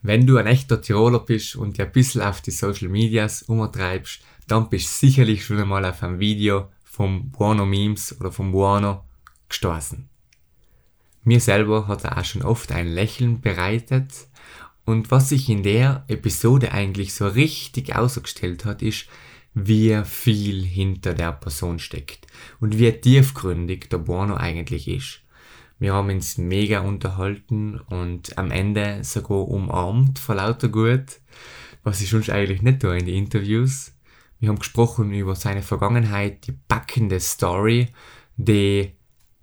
Wenn du ein echter Tiroler bist und dir ein bisschen auf die Social Medias umtreibst, dann bist du sicherlich schon einmal auf ein Video vom Buono Memes oder vom Buono gestoßen. Mir selber hat er auch schon oft ein Lächeln bereitet und was sich in der Episode eigentlich so richtig ausgestellt hat, ist, wie viel hinter der Person steckt und wie tiefgründig der Buono eigentlich ist. Wir haben uns mega unterhalten und am Ende sogar umarmt vor lauter Gut, was ich sonst eigentlich nicht tue in den Interviews. Wir haben gesprochen über seine Vergangenheit, die packende Story, die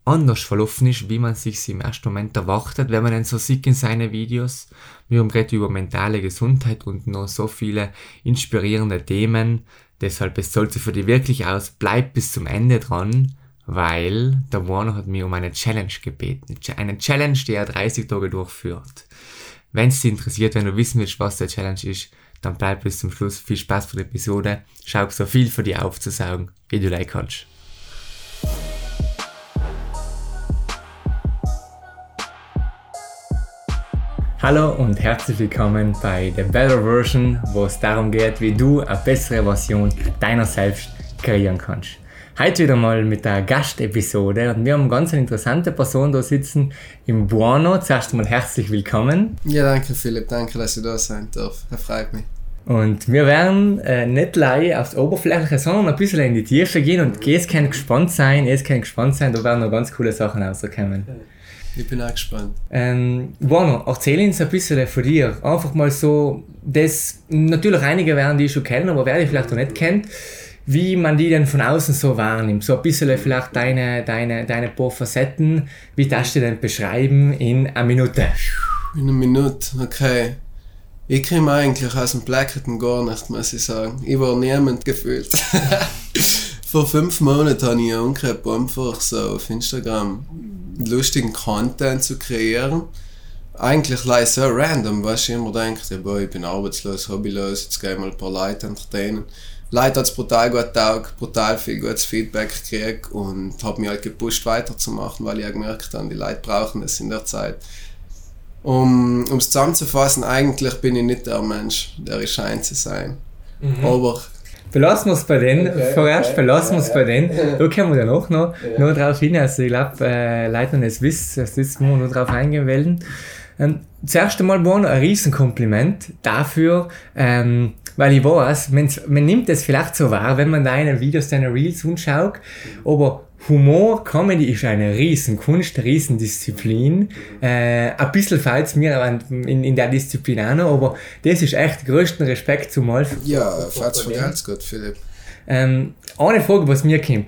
anders verlaufen ist, wie man sich im ersten Moment erwartet, wenn man ihn so sieht in seinen Videos. Wir haben geredet über mentale Gesundheit und noch so viele inspirierende Themen. Deshalb, es sollte für dich wirklich aus, bleib bis zum Ende dran weil der Warner hat mir um eine Challenge gebeten. Eine Challenge, die er 30 Tage durchführt. Wenn es dich interessiert, wenn du wissen willst, was der Challenge ist, dann bleib bis zum Schluss. Viel Spaß für die Episode. Schau so viel für dich aufzusaugen, wie du like kannst. Hallo und herzlich willkommen bei The Better Version, wo es darum geht, wie du eine bessere Version deiner selbst kreieren kannst. Heute wieder mal mit der Gastepisode und wir haben eine ganz interessante Person da sitzen im Buono. Zuerst einmal herzlich willkommen. Ja, danke Philipp, danke, dass ich da sein darf. Das freut mich. Und wir werden äh, nicht leider aufs Oberflächliche, sondern ein bisschen in die Tiefe gehen und jetzt kann gespannt sein, jetzt kann gespannt sein, da werden noch ganz coole Sachen rauskommen. Ich bin auch gespannt. Ähm, Buono, erzähl uns ein bisschen von dir. Einfach mal so, das, natürlich einige werden die schon kennen, aber wer dich vielleicht noch nicht kennt, wie man die denn von außen so wahrnimmt. So ein bisschen vielleicht deine, deine, deine paar Facetten. Wie darfst du denn beschreiben in einer Minute? In einer Minute, okay. Ich komme eigentlich aus dem Blackerton gar nicht, muss ich sagen. Ich war niemand gefühlt. Vor fünf Monaten habe ich angefangen, einfach so auf Instagram lustigen Content zu kreieren. Eigentlich like so random, was ich immer denke, ja, boah, ich bin arbeitslos, hobbylos, jetzt gehe ich mal ein paar Leute entertainen. Leute hat es brutal gut taugt, brutal viel gutes Feedback gekriegt und habe mich halt gepusht weiterzumachen, weil ich auch gemerkt habe, die Leute brauchen es in der Zeit. Um es zusammenzufassen, eigentlich bin ich nicht der Mensch, der ich scheint zu sein. Mhm. Aber Belassen wir es bei denen, okay, vorerst okay, belassen wir es bei denen. Da können wir dann auch noch, ja. noch drauf hin. Also ich glaube, äh, Leute, es wissen, das müssen wir noch drauf eingehen wollen. Ähm, zuerst einmal war ein Riesenkompliment dafür, ähm, weil ich weiß, man nimmt es vielleicht so wahr, wenn man deine Videos, deine Reels anschaut, aber Humor, Comedy ist eine Riesenkunst, eine Riesendisziplin. Äh, ein bisschen fällt es mir in, in der Disziplin auch noch, aber das ist echt größten Respekt zum Mal. Ja, fällt mir ganz gut, Philipp. Ähm, eine Frage, was mir kommt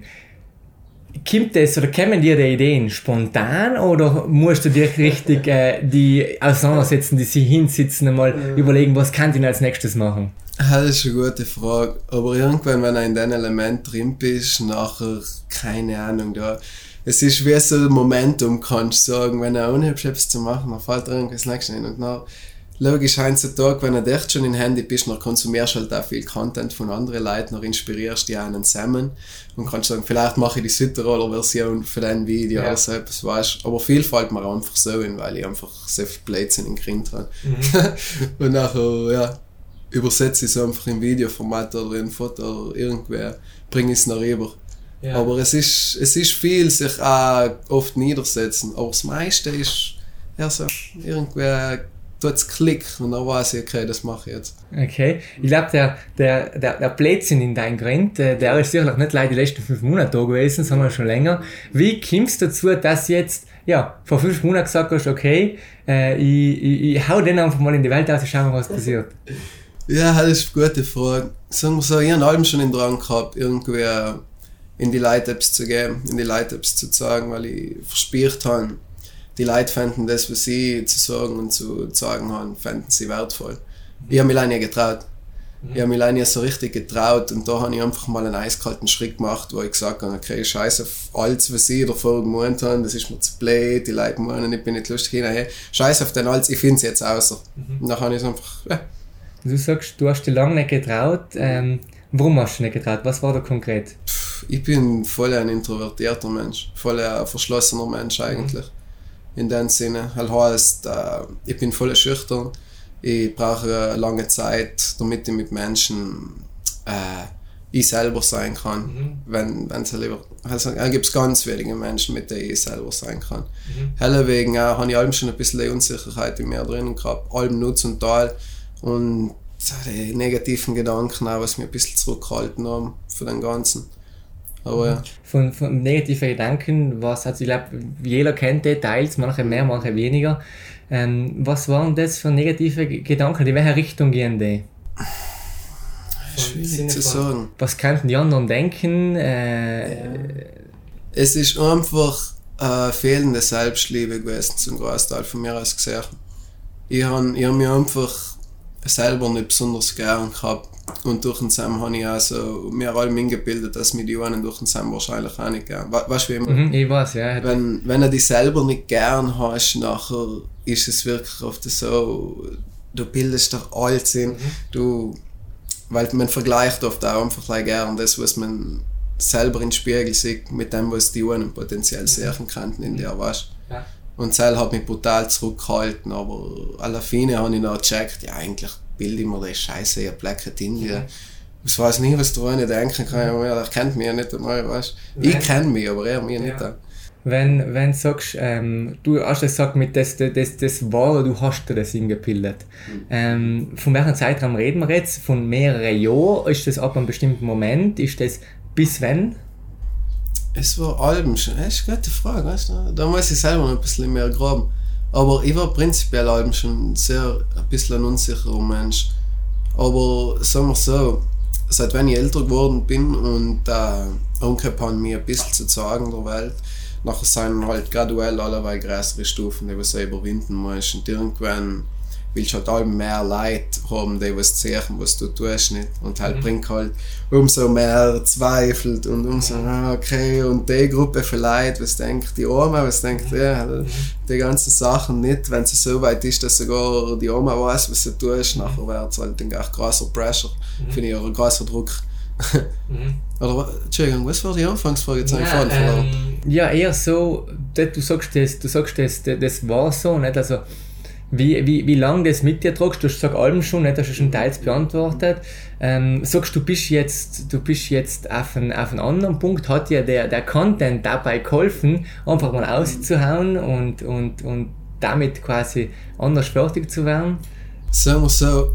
kommt das oder kommen dir die Ideen spontan oder musst du dir richtig äh, die auseinandersetzen, die sich hinsitzen und mal mhm. überlegen, was kann ich als nächstes machen? Das ist eine gute Frage. Aber irgendwann, wenn du in diesem Element drin bist, nachher, keine Ahnung, da, es ist wie so ein Momentum, kannst du sagen, wenn du unheimlich etwas zu machen, dann fällt irgendwas nächstes hin und dann logisch heutzutage, wenn du echt schon im Handy bist, dann konsumierst du halt auch viel Content von anderen Leuten, dann inspirierst du die einen zusammen und kannst sagen, vielleicht mache ich die Südtiroler Version für dein Video ja. oder so etwas, weißt Aber viel fällt mir einfach so in, weil ich einfach so viel Blödsinn in Grind habe. Mhm. und nachher, ja, übersetze ich es einfach im Videoformat oder in Foto oder irgendwer, bringe ich es nach rüber. Ja. Aber es ist, es ist viel sich auch oft niedersetzen, aber das meiste ist ja so, irgendwer tut es Klick und dann weiß ich, okay, das mache ich jetzt. Okay. Ich glaube, der, der, der, der Blödsinn in deinem Grind, äh, der ist sicherlich nicht leider die letzten fünf Monate da gewesen, sondern schon länger. Wie kommst du dazu, dass jetzt, ja, vor fünf Monaten gesagt hast, okay, äh, ich, ich, ich hau den einfach mal in die Welt aus und schau mal, was passiert? Ja, das ist eine gute Frage. Sagen wir so, ich habe allem schon in Drang gehabt, irgendwie in die Light-Apps zu gehen, in die Light-Apps zu zeigen, weil ich verspielt habe, die Leute fänden das, was sie zu sagen und zu sagen haben, fänden sie wertvoll. Mhm. Ich habe mich nie getraut. Mhm. Ich habe mich nie so richtig getraut und da habe ich einfach mal einen eiskalten Schritt gemacht, wo ich gesagt habe, okay, scheiße auf alles, was sie davor gemeint haben, das ist mir zu blöd, die Leute meinen, ich bin nicht lustig, hey, scheiße auf den alles, ich finde es jetzt außer. Mhm. Und dann habe ich es einfach, ja. Du sagst, du hast dich lange nicht getraut. Ähm, warum hast du nicht getraut? Was war da konkret? Ich bin voll ein introvertierter Mensch, voll ein verschlossener Mensch eigentlich. Mhm in dem Sinne. Das heißt, äh, ich bin voll schüchtern. Ich brauche eine lange Zeit, damit ich mit Menschen äh, ich selber sein kann. Mhm. Wenn, wenn's lieber, also, es gibt ganz wenige Menschen, mit denen ich selber sein kann. Mhm. Hellewegen äh, habe ich allem schon ein bisschen Unsicherheit in mir drin gehabt. Allem Nutz und Teil. Und die negativen Gedanken auch, was mir ein bisschen zurückgehalten haben von dem Ganzen. Aber ja. Von, von negativen Gedanken, was, also ich glaube, jeder kennt Details, manche mehr, manche weniger. Ähm, was waren das für negative Gedanken? In welche Richtung gehen die? Schwierig zu sagen. Was könnten die anderen denken? Äh, ja. Es ist einfach äh, fehlende Selbstliebe gewesen, zum Großteil von mir aus gesehen. Ich habe hab mich einfach selber nicht besonders gern gehabt. Und durch den Sam habe ich also mir allem eingebildet, dass mir die einen durch den Sam wahrscheinlich auch nicht gern. Weißt du, wie immer? Mhm, ich weiß, ja. Wenn, wenn du dich selber nicht gern hast, nachher ist es wirklich oft so, du bildest doch alles in, mhm. du weil man vergleicht oft auch einfach gern das, was man selber im Spiegel sieht, mit dem, was die anderen potenziell mhm. sehen könnten in dir, weißt ja. Und Zell hat mich brutal zurückgehalten, aber alle Fine habe ich noch gecheckt, ja, eigentlich bilde ich mir das Scheiße, ihr Blacket India. Mhm. Ich weiß nicht, was du nicht denken kann, er kennt mich ja nicht einmal, weißt Ich kenne mich, aber er mich ja. nicht. Auch wenn, wenn du sagst, ähm, du hast gesagt, mit das, das, das war, du hast dir das hingepillt. Mhm. Ähm, von welchem Zeitraum reden wir jetzt? Von mehreren Jahren? Ist das ab einem bestimmten Moment? Ist das bis wann? Es war Alben schon. Das ist eine gute Frage, weißt du? Da muss ich selber noch ein bisschen mehr graben. Aber ich war prinzipiell Alben schon sehr ein bisschen ein unsicherer Mensch. Aber sagen wir so, seit wenn ich älter geworden bin und äh, Onkel hat mir ein bisschen zu sagen der Welt, nachher sind halt graduell allerweil größere Stufen, die du überwinden musst. Und irgendwann willst halt all mehr Leid haben, die was sehen, was du tust nicht. Und halt mhm. bringt halt umso mehr Zweifel und umso, ah, okay, und die Gruppe Leuten, was denkt die Oma, was denkt mhm. ja, mhm. die ganzen Sachen nicht, wenn es so weit ist, dass sogar die Oma weiß, was sie tust, mhm. nachher wird es halt ein großer Pressure, mhm. finde ich, oder großer Druck. mhm. Oder, Entschuldigung, was war die Anfangsfrage jetzt ja, ähm, ja, eher so, du sagst das, du sagst das, das war so, nicht? Also, wie, wie, wie lange das mit dir tragst, du gesagt Alben schon, nicht? hast du schon teils beantwortet. Ähm, sagst du bist jetzt, du bist jetzt auf einen, auf einen anderen Punkt, hat dir der, der Content dabei geholfen, einfach mal auszuhauen und, und, und damit quasi anders fertig zu werden? Sagen wir so,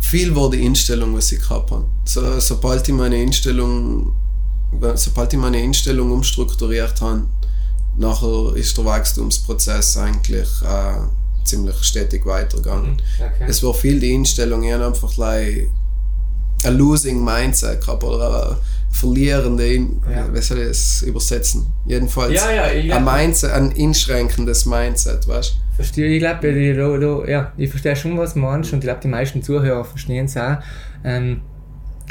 viel war die Einstellung, was ich gehabt habe. So, sobald ich meine Einstellung, sobald ich meine Einstellung umstrukturiert habe, nachher ist der Wachstumsprozess eigentlich äh, ziemlich stetig weitergegangen. Mhm, okay. Es war viel die Einstellung, ich habe einfach like, ein losing Mindset gehabt oder ein verlierende, ja. wie soll ich das übersetzen? Jedenfalls ja, ja, ein, Mindset, ein einschränkendes Mindset, weißt du? Verstehe, ich glaube, ich, ja, ich verstehe schon, was du meinst und ich glaube, die meisten Zuhörer verstehen es auch. Ähm,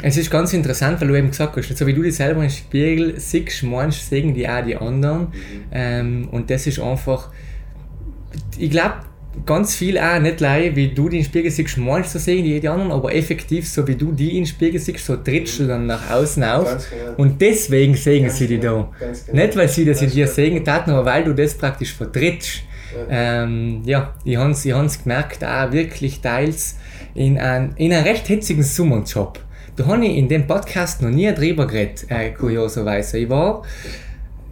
es ist ganz interessant, weil du eben gesagt hast, so wie du dich selber im Spiegel siehst, meinst, sehen die auch die anderen. Mhm. Ähm, und das ist einfach, ich glaube, ganz viel auch nicht leid, wie du die im Spiegel siehst, meinst so sehen die, die anderen, aber effektiv, so wie du die im Spiegel siehst, so trittst du dann nach außen auf. Genau. Und deswegen sehen Ganz sie die genau. da. Genau. Nicht, weil sie das in dir sehen taten, aber weil du das praktisch vertrittst. Ähm, ja, ich habe es ich gemerkt, auch wirklich teils in einem in ein recht hitzigen Sommerjob. Da habe ich in dem Podcast noch nie drüber geredet, äh, kurioserweise. Ich war,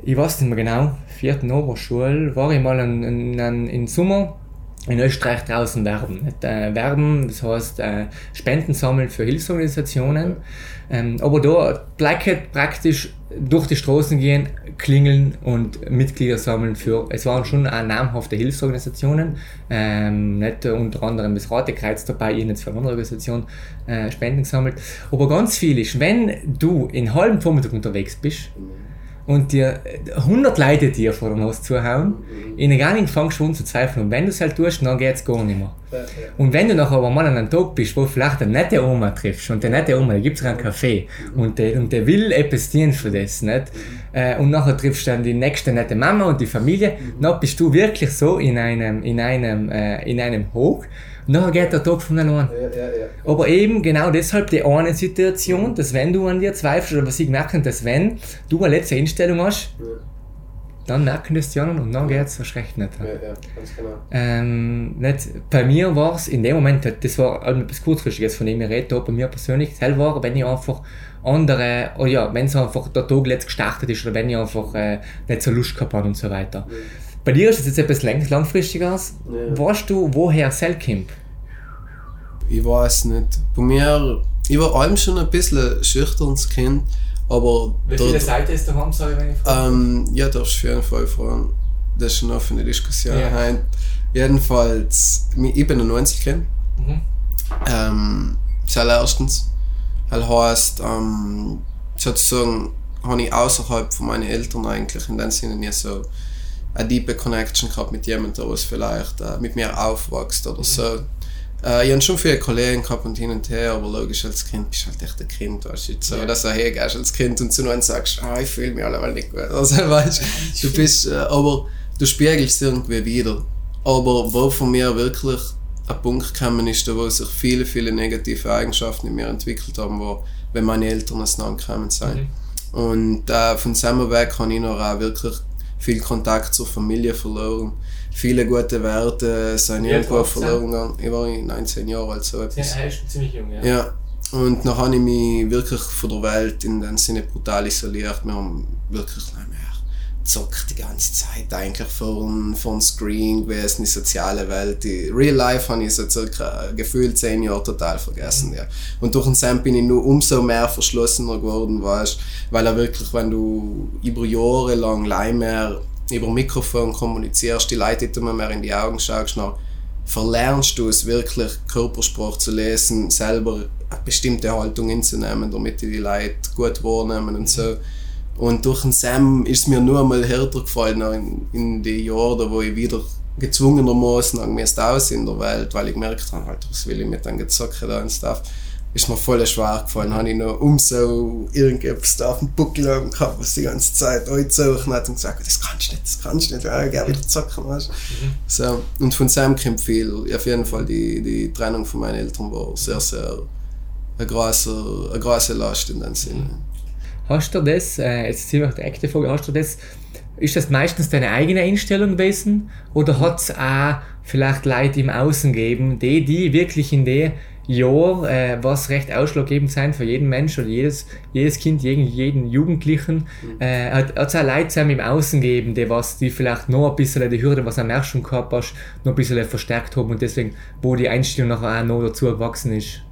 ich weiß nicht mehr genau, vierten Oberschule, war ich mal in, in, in, in Sommer in Österreich draußen werben. Äh, werben, das heißt äh, Spenden sammeln für Hilfsorganisationen. Ähm, aber da Blackhead praktisch durch die Straßen gehen, klingeln und Mitglieder sammeln für, es waren schon auch namhafte Hilfsorganisationen, ähm, nicht unter anderem das Ratekreuz dabei, ich jetzt für eine andere Organisation äh, Spenden gesammelt. Aber ganz viel ist, wenn du in halben Vormittag unterwegs bist, und dir 100 Leute dir vor dem Haus zuhauen, mhm. in gar nicht fangst du an zu zweifeln. Und wenn du es halt tust, dann geht es gar nicht mehr. Und wenn du nachher aber mal an einem Tag bist, wo vielleicht eine nette Oma triffst, und der nette Oma, da gibt es einen Kaffee, mhm. und der, und der will etwas dienen für das, nicht? Mhm. Äh, und nachher triffst du dann die nächste nette Mama und die Familie, dann bist du wirklich so in einem, in einem, äh, in einem Hoch, dann geht der Tag von allein. Ja, ja, ja. Aber eben genau deshalb die eine Situation, dass wenn du an dir zweifelst, oder was ich gemerkt habe, dass wenn du eine letzte Einstellung hast, dann merken das die anderen und dann geht es erst recht nicht. Ja, ja, ganz genau. Ähm, nicht, bei mir war es in dem Moment, das war etwas kurzfristiges, von dem ich rede, bei mir persönlich selber, wenn ich einfach andere, oder ja, wenn es einfach der Tag jetzt gestartet ist oder wenn ich einfach äh, nicht so Lust gehabt habe und so weiter. Ja. Bei dir ist es jetzt etwas lang, langfristiges. Ja. Weißt du, woher kommt? Ich weiß nicht. Bei mir, ich war allem schon ein bisschen ein schüchternes Kind, aber dort- Seiten ist daheim, sage ich, wenn ich Ähm, ja, darfst du auf jeden Fall fragen. Das ist eine offene Diskussion. Ja. Jedenfalls, ich bin ein 90-Kind. Mhm. Ähm, zuerstens. Das heißt, ähm, sozusagen habe ich außerhalb von meinen Eltern eigentlich in dem Sinne nie so eine tiefe Connection gehabt mit jemandem, der vielleicht äh, mit mir aufwächst oder so. Äh, ich habe schon viele Kollegen gehabt und hin und her, aber logisch, als Kind bist du halt echt ein Kind, weißt du, so, Ja. dass du hergehst als Kind und zu einem sagst, ah, ich fühle mich allemal nicht gut. Also, weißt du, bist, äh, aber du spiegelst irgendwie wieder. Aber wo von mir wirklich ein Punkt gekommen ist, wo sich viele, viele negative Eigenschaften in mir entwickelt haben, wo, wenn meine Eltern auseinandergekommen sind. Mhm. Und äh, von diesem Weg habe ich noch auch wirklich viel Kontakt zur Familie verloren. Viele gute Werte sind Wie alt irgendwo verloren gegangen. Ich war 19 Jahre alt, so etwas. ist ziemlich jung, ja. Ja. Und dann habe ich mich wirklich von der Welt in dem Sinne brutal isoliert. Wir haben wirklich nicht mehr gezockt die ganze Zeit eigentlich vor dem, Screen gewesen, die soziale Welt. Die Real Life habe ich so circa gefühlt zehn Jahre total vergessen. Ja. Und durch den Sam bin ich nur umso mehr verschlossener geworden, weißt, weil er wirklich, wenn du über Jahre lang mehr über Mikrofon kommunizierst, die Leute immer mehr in die Augen schaust, dann verlernst du es wirklich, Körpersprache zu lesen, selber eine bestimmte Haltung einzunehmen, damit die die Leute gut wahrnehmen und so. Und durch den Sam ist es mir nur einmal härter gefallen in, in die Jahre, wo ich wieder gezwungenermaßen angemessen aus in der Welt, weil ich gemerkt habe, halt, was will ich mit dem Gezocke da und Stuff, ist mir voll schwer gefallen. habe ich noch umso irgendetwas da auf dem Buckel oben gehabt, was die ganze Zeit angezogen hat und gesagt, das kannst du nicht, das kannst du nicht, ja, ich geh wieder zocken, weißt du. So, und von Sam kommt viel. Auf jeden Fall, die, die Trennung von meinen Eltern war sehr, sehr eine große, eine große Last in dem Sinne. Hast du das, äh, jetzt ziemlich direkte Frage, hast du das, ist das meistens deine eigene Einstellung gewesen oder hat es auch vielleicht Leute im Außen gegeben, die, die wirklich in dem Jahr, äh, was recht ausschlaggebend sein für jeden Mensch oder jedes, jedes Kind, jeden, jeden Jugendlichen, äh, hat es auch Leute zusammen im Außen gegeben, die, was, die vielleicht noch ein bisschen die Hürde, was am schon gehabt hast, noch ein bisschen verstärkt haben und deswegen, wo die Einstellung nachher auch noch dazu gewachsen ist.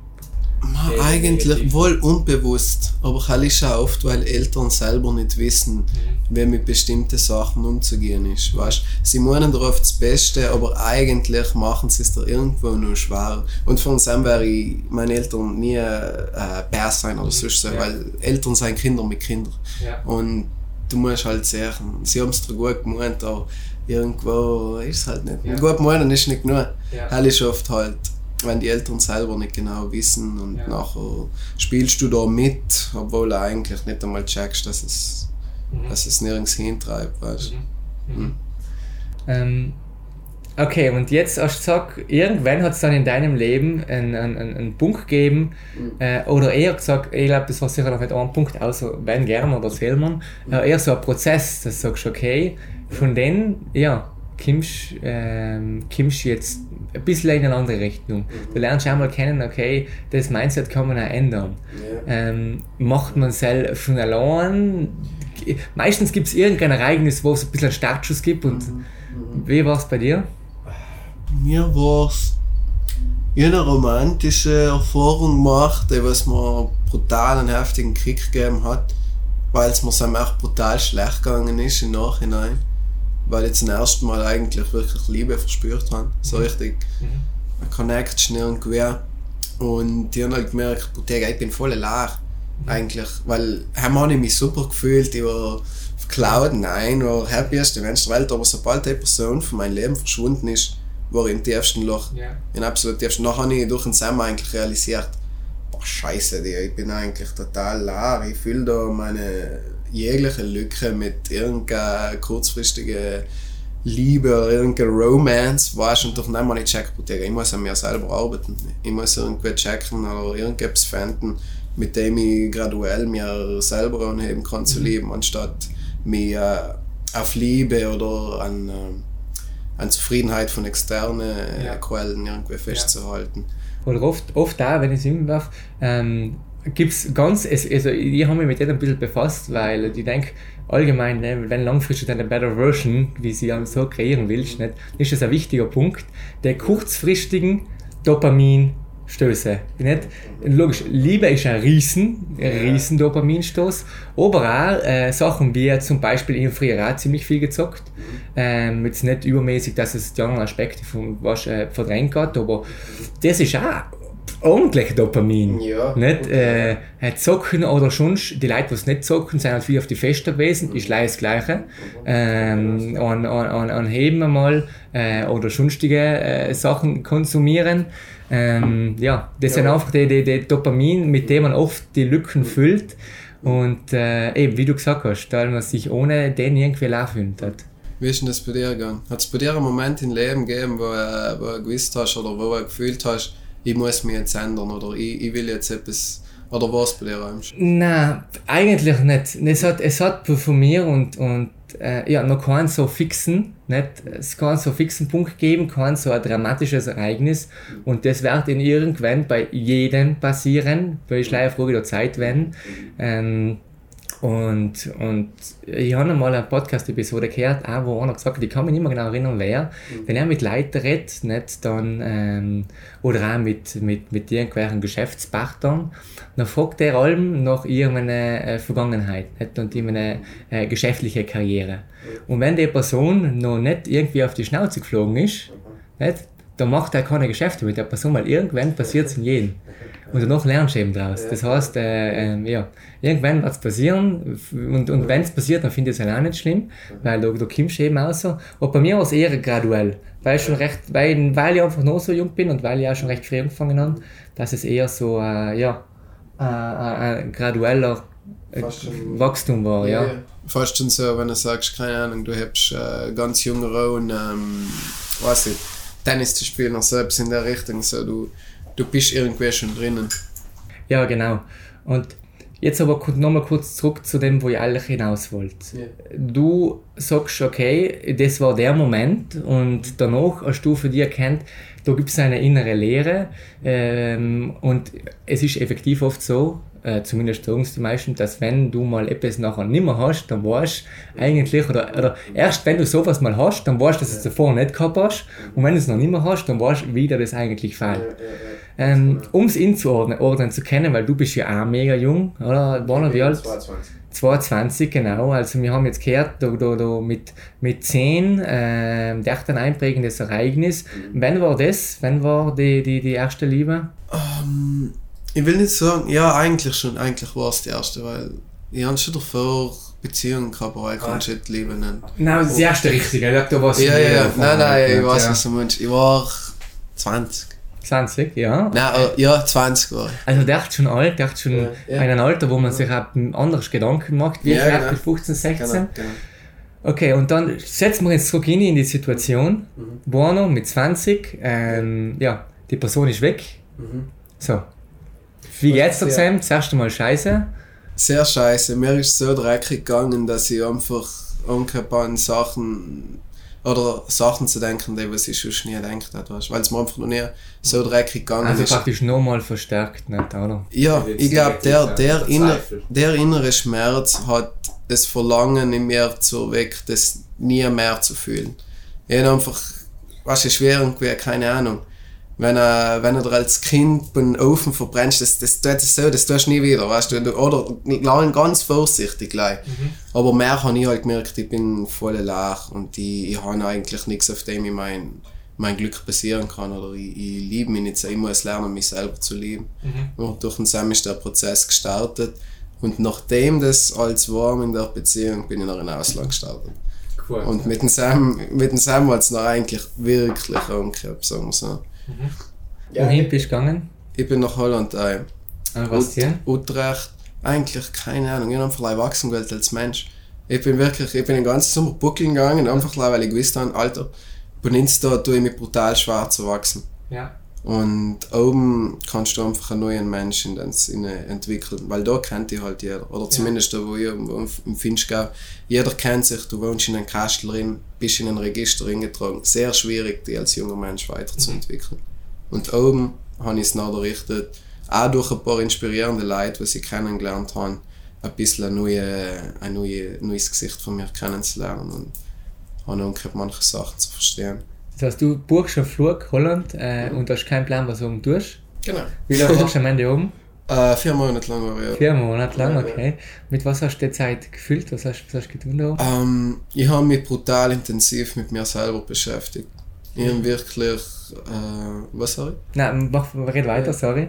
Ma, Ja, eigentlich wohl unbewusst, aber ist auch oft, weil Eltern selber nicht wissen, wie mit bestimmten Sachen umzugehen ist. Weißt? Sie meinen darauf das Beste, aber eigentlich machen sie es da irgendwo nur schwer. Und von dem wäre ich meine Eltern nie äh, Bär sein oder sonst so, Ja. weil Eltern sind Kinder mit Kindern. Ja. Und du musst halt sehen, sie haben es dir gut gemeint, aber irgendwo ist es halt nicht. Ja. Gut meinen ist nicht genug. Ja. Das ist oft halt, wenn die Eltern selber nicht genau wissen und Ja. nachher spielst du da mit, obwohl du eigentlich nicht einmal checkst, dass es, Mhm. dass es nirgends hintreibt, weißt Mhm. Ähm, okay, und jetzt hast du gesagt, irgendwann hat es dann in deinem Leben einen, einen, einen Punkt gegeben, äh, oder eher gesagt, ich glaube, das war sicher noch nicht ein Punkt, außer wenn gerne oder erzähl man, äh, eher so ein Prozess, dass du sagst, okay, von denen, ja, kommst ähm, kommst jetzt ein bisschen in eine andere Richtung. Du lernst einmal kennen, okay, das Mindset kann man auch ändern. Ähm, macht man selbst von allein. Meistens gibt es irgendein Ereignis, wo es ein bisschen einen Startschuss gibt. Und wie war es bei dir? Mir war es eine romantische Erfahrung gemacht, was mir einen brutalen, heftigen Kick gegeben hat, weil es mir dann echt brutal schlecht gegangen ist im Nachhinein. Weil ich zum ersten Mal eigentlich wirklich Liebe verspürt habe. So richtig eine Connection irgendwie. Und ich habe halt gemerkt, Bottega, ich bin voll leer. Eigentlich. Weil habe ich mich super gefühlt, ich war Cloud, nein, war happiest Mensch der Welt, aber sobald die Person von meinem Leben verschwunden ist, war ich im tiefsten Loch. Ja. In absolut tiefsten. Nachher habe ich durch den Sam eigentlich realisiert, boah, scheiße, ich bin eigentlich total leer. Ich fülle da meine jegliche Lücke mit irgendeiner kurzfristigen Liebe oder irgendeiner Romance, weißt du, und den habe ich gecheckt, Bottega, ich muss an mir selber arbeiten. Ich muss irgendwie checken oder irgendetwas finden, mit dem ich graduell mir selber anheben kann zu leben, anstatt mich äh, auf Liebe oder an, ähm, an Zufriedenheit von externen äh, Ja. Quellen irgendwie festzuhalten. Oder oft, oft auch, wenn ich es immer darf, ähm, gibt es ganz, also ich habe mich mit dem ein bisschen befasst, weil ich denke, allgemein, ne, wenn langfristig eine Better Version, wie sie so kreieren willst, nicht, ist das ein wichtiger Punkt, der kurzfristigen Dopaminstöße. Nicht? Logisch, Liebe ist ein riesen, riesen Dopaminstoß, aber auch äh, Sachen wie zum Beispiel, habe früher auch ziemlich viel gezockt, ähm, jetzt nicht übermäßig, dass es die anderen Aspekte von was äh, verdrängt hat, aber das ist auch ordentlich Dopamin. Ja. Nicht äh, äh, zocken oder sonst, die Leute, die es nicht zocken, sind halt viel auf die Feste gewesen, ist leider das Gleiche. Ähm, an, an, an, an Heben mal äh, oder sonstige äh, Sachen konsumieren. Ähm, ja, das sind einfach die, die, die Dopamin, mit dem man oft die Lücken füllt. Und äh, eben, wie du gesagt hast, da man sich ohne den irgendwie laufen hat. Wie ist denn das bei dir gegangen? Hat es bei dir einen Moment im Leben gegeben, wo, äh, wo du gewusst hast oder wo du gefühlt hast, ich muss mich jetzt ändern oder ich, ich will jetzt etwas. Oder war es bei dir auch Nein, eigentlich nicht. Es hat, es hat von mir und, und äh, ja, noch keinen so fixen, nicht? es kann so fixen Punkt geben, kein so ein dramatisches Ereignis und das wird in irgendwann bei jedem passieren, weil ich leider Frage der Zeit wenn. Ähm, und, und ich habe mal eine Podcast-Episode gehört, auch, wo einer gesagt hat, ich kann mich nicht mehr genau erinnern, wer, wenn er mit Leuten redet, nicht, dann, ähm, oder auch mit, mit, mit irgendwelchen Geschäftspartnern, dann fragt er allem nach irgendeiner äh, Vergangenheit nicht, und irgendeine äh, geschäftliche Karriere. Und wenn die Person noch nicht irgendwie auf die Schnauze geflogen ist, nicht, dann macht er keine Geschäfte mit der Person, weil irgendwann passiert es in jedem. Und danach lernst du eben draus. Das heißt, äh, ähm, ja, irgendwann wird es passieren und, und wenn es passiert, dann finde ich es halt auch nicht schlimm, weil du, du kommst eben auch so. Und bei mir war es eher graduell, weil, ich schon recht, weil, weil ich einfach noch so jung bin und weil ich auch schon recht früh angefangen habe, dass es eher so, äh, ja, äh, äh, ein gradueller äh, Fast schon- Wachstum war, ja. Fast schon so, wenn du sagst, keine Ahnung, du hast äh, ganz junge Rauen, ähm, weiß ich, Tennis zu spielen oder so etwas in der Richtung, so du, du bist irgendwie schon drinnen. Ja, genau. Und jetzt aber nochmal kurz zurück zu dem, wo ich eigentlich hinaus wollte. Ja. Du sagst, okay, das war der Moment und danach hast du für dich erkannt, da gibt es eine innere Leere ähm, und es ist effektiv oft so, äh, zumindest sagen es die meisten, dass wenn du mal etwas nachher nicht mehr hast, dann weißt du eigentlich, oder, oder erst wenn du sowas mal hast, dann weißt du, dass du es davor nicht gehabt hast und wenn du es noch nicht mehr hast, dann weißt du, wie dir das eigentlich fällt. Ähm, um es inzuordnen ordnen zu können, weil du bist ja auch mega jung, oder? Wann wie alt? 22, genau. Also wir haben jetzt gehört, da, da, da mit, mit 10, ähm, der hat ein einprägendes Ereignis. Wann war das? Wann war die, die, die erste Liebe? Ähm, ich will nicht sagen, ja, eigentlich schon, eigentlich war es die erste, weil ich habe schon davor Beziehungen gehabt, aber ich kann es nicht Liebe nennen. Nein, das erste richtige, ich glaube, da warst Ja, ja, ja, nein, nein, ich weiß, ja. was du meinst. Ich war 20. 20, ja. Nein, äh, ja, 20 war. Also der hat schon alt, der hat schon Ja, ja. ein Alter, wo man sich auch anders Gedanken macht, wie Ja, vielleicht genau. mit 15, 16. Genau, genau. Okay, und dann setzen wir uns zurück hin in die Situation. Mhm. Buono mit 20, ähm, ja, die Person ist weg. Mhm. So. Wie geht's dir zusammen? Das erste Mal scheiße. Sehr scheiße. Mir ist so dreckig gegangen, dass ich einfach an Sachen oder Sachen zu denken, die was ich schon nie gedacht habe, weißt, weil es mir einfach noch nie so dreckig gegangen Also ist. praktisch nochmal verstärkt, nicht, oder? Ja, Jetzt ich glaube, der, der, inner, der innere Schmerz hat das Verlangen in mir zu weg, das nie mehr zu fühlen. Ich habe einfach, was ist schwer irgendwie, keine Ahnung. Wenn er, wenn er als Kind beim Ofen verbrennst, das, das tut es so, das tust du nie wieder, weißt du. Du- Oder lang ganz vorsichtig gleich. Aber mehr habe ich halt gemerkt, ich bin voll leer und ich, ich habe eigentlich nichts, auf dem ich mein, mein Glück basieren kann. Oder ich, ich liebe mich nicht so, ich muss lernen, mich selber zu lieben. Und durch den Sam ist der Prozess gestartet. Und nachdem das alles war in der Beziehung, bin ich nach einem Ausland gestartet. Cool. Und mit dem Sam, mit dem Sam hat es noch eigentlich wirklich umgekehrt, sagen wir so. Wohin bist du gegangen? Ich bin nach Holland ein. An was hier? Utrecht. Eigentlich keine Ahnung, ich habe einfach erwachsen gewählt als Mensch. Ich bin wirklich, ich bin den ganzen Sommer buckeln gegangen, einfach weil ich gewusst habe, Alter, bei Insta tue ich mich brutal schwer zu wachsen. Ja. Und oben kannst du einfach einen neuen Menschen in Sinne entwickeln, weil da kennt dich halt jeder. Oder zumindest da, wo ich wo im Finchgau, jeder kennt sich, du wohnst in einem Kastel drin, bist in ein Register eingetragen. Sehr schwierig, dich als junger Mensch weiterzuentwickeln. Mhm. Und oben habe ich es nachgerichtet, auch durch ein paar inspirierende Leute, die ich kennengelernt habe, ein bisschen ein, neue, ein neue, neues Gesicht von mir kennenzulernen und habe auch manche Sachen zu verstehen. Das heißt, du buchst einen Flug Holland äh, mhm. und hast keinen Plan, was du oben tust? Genau. Wie lange warst du am Ende oben? Äh, vier Monate lang war ich, ja. Vier Monate lang, okay. Mit was hast du die Zeit gefüllt? Was hast, was hast du getan da? Ähm, ich habe mich brutal intensiv mit mir selber beschäftigt. Ich habe wirklich... Äh, was, sorry? Nein, mach, red weiter, sorry.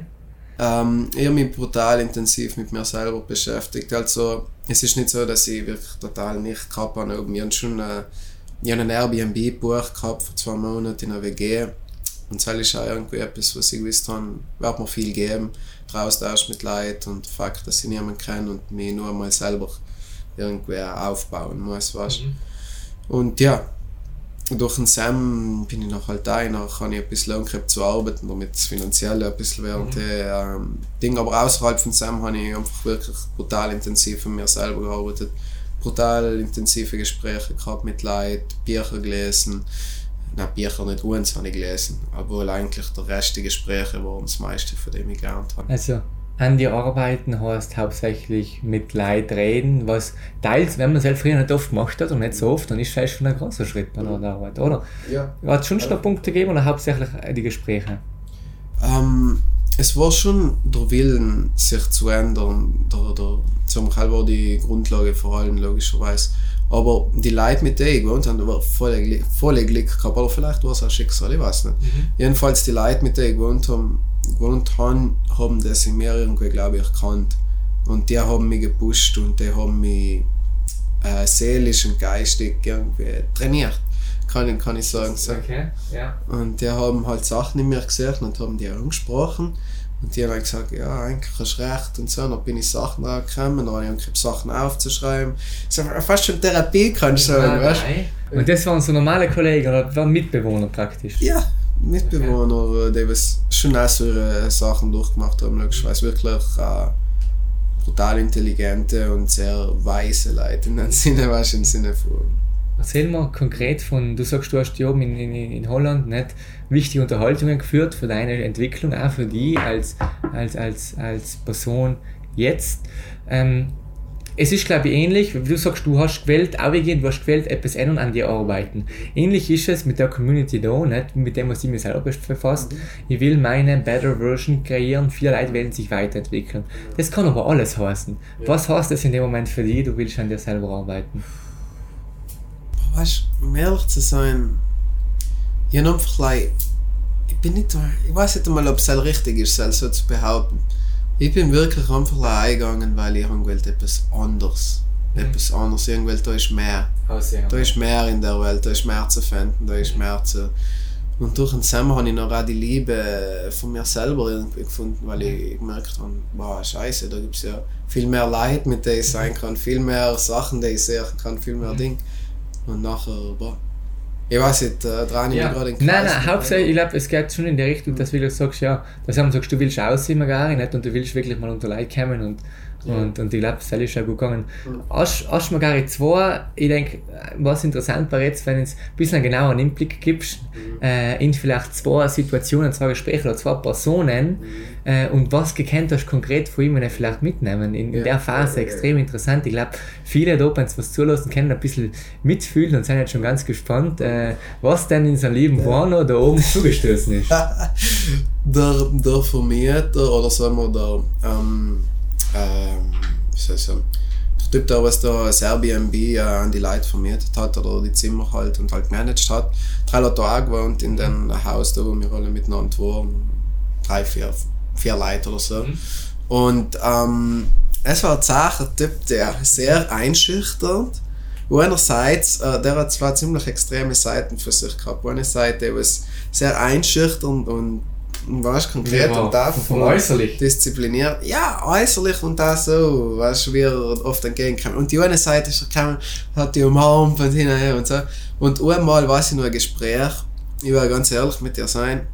Ähm, ich habe mich brutal intensiv mit mir selber beschäftigt. Also, es ist nicht so, dass ich wirklich total nicht gehabt habe. Ich habe schon äh, ich habe einen Airbnb gebucht gehabt für zwei Monate in einer WG. Und das ist auch irgendwie etwas, was ich gewusst habe, wird mir viel geben. Der Austausch mit Leuten und Fakt, dass ich niemanden kenne und mich nur mal selber irgendwie aufbauen muss. Weißt? Mhm. Und ja, durch den Sam bin ich noch halt da, noch habe ich ein bisschen angehabt zu arbeiten, damit das Finanzielle ein bisschen während mhm. der ähm, Ding. Aber außerhalb von Sam habe ich einfach wirklich brutal intensiv an mir selber gearbeitet. Brutal intensive Gespräche gehabt mit Leuten, Bücher gelesen. Nein, Bücher nicht uns habe ich gelesen, obwohl eigentlich der Rest der Gespräche waren das meiste, von dem ich gelernt habe. Also, an die Arbeiten heißt hauptsächlich mit Leuten reden, was teils, wenn man es früher nicht oft gemacht hat und nicht so oft, dann ist es schon ein großer Schritt bei der Arbeit, oder? Ja. Hat es schon Schwerpunkte gegeben oder hauptsächlich die Gespräche? Ähm, es war schon der Willen, sich zu ändern, der, der, zum war die Grundlage vor allem, logischerweise. Aber die Leute, mit denen ich gewohnt habe, waren voll, voll Glück gehabt, oder vielleicht war es auch Schicksal, ich weiß nicht. Mhm. Jedenfalls die Leute, mit denen ich gewohnt habe, gewohnt haben, haben das in mir irgendwie, glaube ich, erkannt. Und die haben mich gepusht und die haben mich äh, seelisch und geistig irgendwie trainiert, kann, kann ich sagen. So. Okay, ja. Und die haben halt Sachen in mir gesehen und haben die angesprochen. Und die haben gesagt, ja, eigentlich hast du recht und so. Dann bin ich Sachen angekommen, dann habe ich Sachen aufzuschreiben. So, fast schon Therapie, kannst du sagen, weißt Und das waren so normale Kollegen oder waren Mitbewohner praktisch? Ja, Mitbewohner, okay. die was schon auch so ihre Sachen durchgemacht haben. Ich weiß wirklich äh, brutal intelligente und sehr weise Leute in dem Sinne, weißt im Sinne von. Erzähl mal konkret von, du sagst, du hast ja in, in, in Holland nicht wichtige Unterhaltungen geführt für deine Entwicklung, auch für die als, als, als, als Person jetzt. Ähm, es ist, glaube ich, ähnlich, wie du sagst, du hast gewählt, auch du hast gewählt, etwas ändern an dir arbeiten. Ähnlich ist es mit der Community da, nicht? mit dem, was ich mir selber befasst. Mhm. Ich will meine Better Version kreieren, viele Leute wollen sich weiterentwickeln. Das kann aber alles heißen. Was heißt das in dem Moment für dich, du willst an dir selber arbeiten? Weißt du, um ehrlich zu sein, ich habe einfach, ich bin nicht, ich weiß nicht einmal, ob es richtig ist, so zu behaupten ich bin wirklich einfach eingegangen, weil ich wollte etwas anderes. Mhm. Etwas anderes. Ich wollte, da ist mehr. Aussehen, da ist mehr in der Welt, da ist mehr zu finden, da ist mehr zu. Und durch den Sommer habe ich noch auch die Liebe von mir selber irgendwie gefunden, weil ich gemerkt habe, wow, scheiße, da gibt es ja viel mehr Leid, mit denen ich sein kann, viel mehr Sachen, die ich sehen kann, viel mehr mhm. Dinge. Und nachher, boah, ich weiß nicht, äh, dran ja. gerade in Kreis. Nein, nein, hauptsächlich, ich glaube, es geht schon in die Richtung, dass du sagst, ja, dass du sagst, du willst aussehen gar nicht und du willst wirklich mal unter Leute kommen und und, und ich glaube, das ist schon gut gegangen. Hast, hast du mir gar zwei, ich denke, was interessant wäre jetzt, wenn du ein bisschen einen genaueren Einblick gibst, mhm. äh, in vielleicht zwei Situationen, zwei Gespräche oder zwei Personen mhm. äh, und was gekannt hast konkret von ihm, wenn vielleicht mitnehmen. In, in der Phase extrem interessant. Ich glaube, viele da, wenn sie was zulassen, können ein bisschen mitfühlen und sind jetzt schon ganz gespannt, äh, was denn in seinem Leben war noch da oben zugestoßen ist. der, der Vermieter oder sagen wir der, ähm, ähm, wie soll ich sagen, der Typ, der was da das Airbnb äh, an die Leute vermietet hat oder die Zimmer halt und halt gemanagt hat, drei hat da auch gewohnt in dem Haus, da wo wir alle miteinander waren, drei, vier, vier Leute oder so. Mhm. Und ähm, es war ein Typ, der sehr einschüchternd wo einerseits, äh, der hat zwar ziemlich extreme Seiten für sich gehabt. Eine Seite, was sehr einschüchternd und weißt konkret ja, und darf von äußerlich diszipliniert. Ja, äußerlich und da so, weißt du, wie er oft entgegenkommt. Und die eine Seite ist er hat die umarmt und hin und her und so. Und einmal war ich nur ein Gespräch, ich will ganz ehrlich mit dir sein,